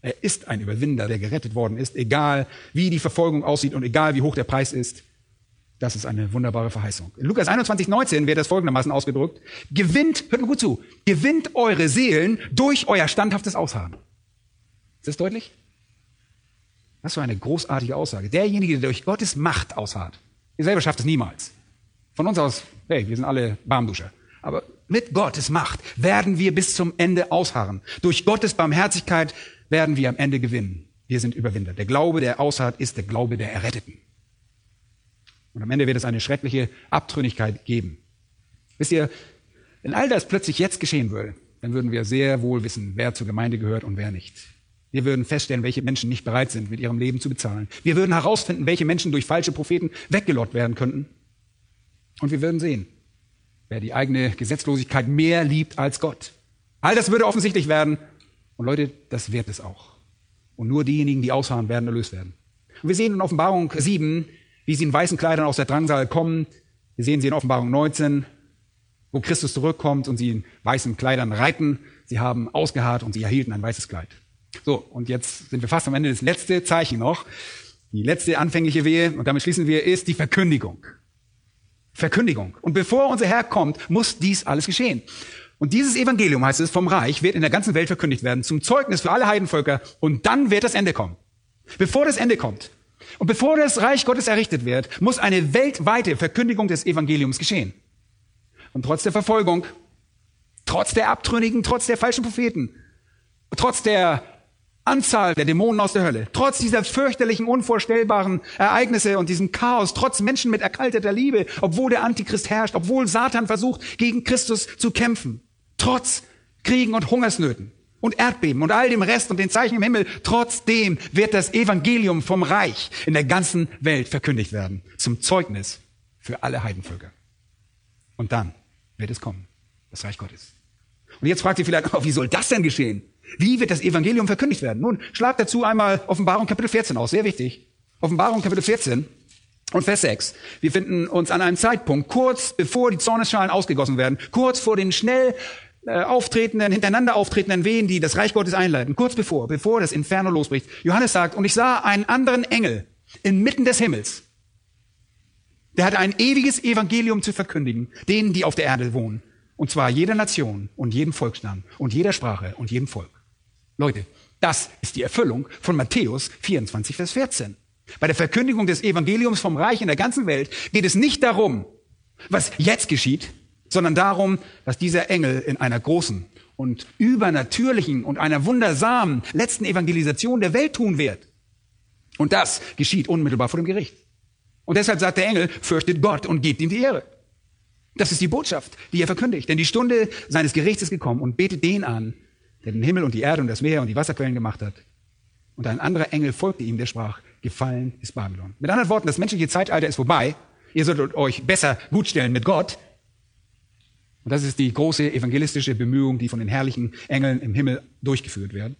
Er ist ein Überwinder, der gerettet worden ist, egal wie die Verfolgung aussieht und egal wie hoch der Preis ist. Das ist eine wunderbare Verheißung. In Lukas 21, 19 wird das folgendermaßen ausgedrückt. Gewinnt, hört mir gut zu, gewinnt eure Seelen durch euer standhaftes Ausharren. Ist das deutlich? Was für eine großartige Aussage. Derjenige, der durch Gottes Macht ausharrt, Ihr selber schafft es niemals. Von uns aus, hey, wir sind alle Barmduscher. Aber mit Gottes Macht werden wir bis zum Ende ausharren. Durch Gottes Barmherzigkeit werden wir am Ende gewinnen. Wir sind Überwinder. Der Glaube, der ausharrt, ist der Glaube der Erretteten. Und am Ende wird es eine schreckliche Abtrünnigkeit geben. Wisst ihr, wenn all das plötzlich jetzt geschehen würde, dann würden wir sehr wohl wissen, wer zur Gemeinde gehört und wer nicht. Wir würden feststellen, welche Menschen nicht bereit sind, mit ihrem Leben zu bezahlen. Wir würden herausfinden, welche Menschen durch falsche Propheten weggelockt werden könnten. Und wir würden sehen, wer die eigene Gesetzlosigkeit mehr liebt als Gott. All das würde offensichtlich werden. Und Leute, das wird es auch. Und nur diejenigen, die ausharren, werden erlöst werden. Und wir sehen in Offenbarung 7, wie sie in weißen Kleidern aus der Drangsal kommen. Wir sehen sie in Offenbarung 19, wo Christus zurückkommt und sie in weißen Kleidern reiten. Sie haben ausgeharrt und sie erhielten ein weißes Kleid. So, und jetzt sind wir fast am Ende. Das letzte Zeichen noch, die letzte anfängliche Wehe, und damit schließen wir, ist die Verkündigung. Verkündigung. Und bevor unser Herr kommt, muss dies alles geschehen. Und dieses Evangelium, heißt es, vom Reich wird in der ganzen Welt verkündigt werden, zum Zeugnis für alle Heidenvölker, und dann wird das Ende kommen. Bevor das Ende kommt und bevor das Reich Gottes errichtet wird, muss eine weltweite Verkündigung des Evangeliums geschehen. Und trotz der Verfolgung, trotz der Abtrünnigen, trotz der falschen Propheten, trotz der Anzahl der Dämonen aus der Hölle, trotz dieser fürchterlichen, unvorstellbaren Ereignisse und diesem Chaos, trotz Menschen mit erkalteter Liebe, obwohl der Antichrist herrscht, obwohl Satan versucht, gegen Christus zu kämpfen, trotz Kriegen und Hungersnöten und Erdbeben und all dem Rest und den Zeichen im Himmel, trotzdem wird das Evangelium vom Reich in der ganzen Welt verkündigt werden, zum Zeugnis für alle Heidenvölker. Und dann wird es kommen, das Reich Gottes. Und jetzt fragt ihr vielleicht, oh, wie soll das denn geschehen? Wie wird das Evangelium verkündigt werden? Nun, schlag dazu einmal Offenbarung Kapitel 14 aus, sehr wichtig. Offenbarung Kapitel 14 und Vers 6. Wir finden uns an einem Zeitpunkt, kurz bevor die Zornesschalen ausgegossen werden, kurz vor den schnell äh, auftretenden, hintereinander auftretenden Wehen, die das Reich Gottes einleiten, kurz bevor, bevor das Inferno losbricht. Johannes sagt, und ich sah einen anderen Engel inmitten des Himmels. Der hatte ein ewiges Evangelium zu verkündigen, denen, die auf der Erde wohnen. Und zwar jeder Nation und jedem Volksstamm und jeder Sprache und jedem Volk. Leute, das ist die Erfüllung von Matthäus 24, Vers 14. Bei der Verkündigung des Evangeliums vom Reich in der ganzen Welt geht es nicht darum, was jetzt geschieht, sondern darum, was dieser Engel in einer großen und übernatürlichen und einer wundersamen letzten Evangelisation der Welt tun wird. Und das geschieht unmittelbar vor dem Gericht. Und deshalb sagt der Engel, fürchtet Gott und gebt ihm die Ehre. Das ist die Botschaft, die er verkündigt. Denn die Stunde seines Gerichts ist gekommen und betet den an, der den Himmel und die Erde und das Meer und die Wasserquellen gemacht hat. Und ein anderer Engel folgte ihm, der sprach, gefallen ist Babylon. Mit anderen Worten, das menschliche Zeitalter ist vorbei. Ihr solltet euch besser gutstellen mit Gott. Und das ist die große evangelistische Bemühung, die von den herrlichen Engeln im Himmel durchgeführt werden.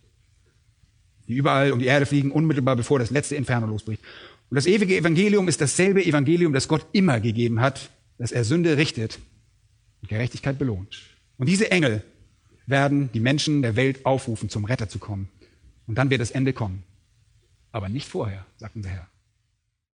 Die überall um die Erde fliegen, unmittelbar bevor das letzte Inferno losbricht. Und das ewige Evangelium ist dasselbe Evangelium, das Gott immer gegeben hat, dass er Sünde richtet und Gerechtigkeit belohnt. Und diese Engel werden die Menschen der Welt aufrufen, zum Retter zu kommen. Und dann wird das Ende kommen. Aber nicht vorher, sagt unser Herr.